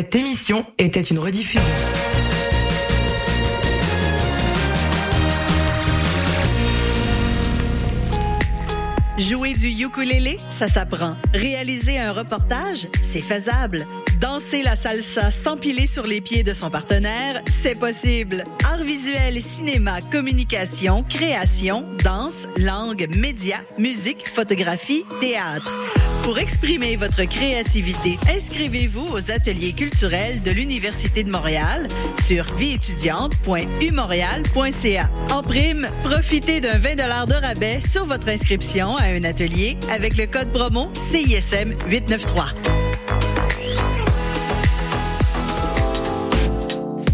Cette émission était une rediffusion. Jouer du ukulélé, ça s'apprend. Réaliser un reportage, c'est faisable. Danser la salsa sans piler sur les pieds de son partenaire, c'est possible. Art visuel, cinéma, communication, création, danse, langue, médias, musique, photographie, théâtre. Pour exprimer votre créativité, inscrivez-vous aux ateliers culturels de l'Université de Montréal sur vieétudiante.umontréal.ca. En prime, profitez d'un 20 de rabais sur votre inscription à un atelier avec le code promo CISM 893.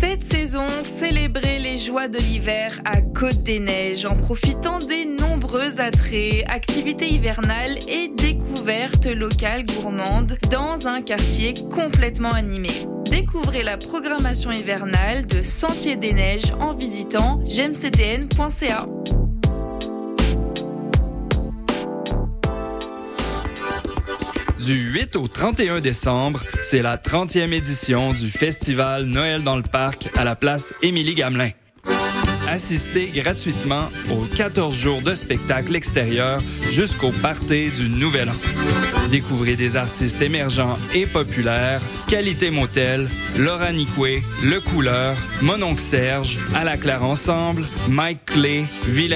Cette saison, célébrez les joies de l'hiver à Côte des Neiges en profitant des nombreux attraits, activités hivernales et découvertes locales gourmandes dans un quartier complètement animé. Découvrez la programmation hivernale de Sentier des Neiges en visitant gemcdn.ca. Du 8 au 31 décembre, c'est la 30e édition du festival Noël dans le parc à la place Émilie Gamelin. Assistez gratuitement aux 14 jours de spectacle extérieur jusqu'au party du Nouvel An. Découvrez des artistes émergents et populaires, Qualité Motel, Laura Nicoué, Le Couleur, Mononcle Serge, À la Claire Ensemble, Mike Clay, Villain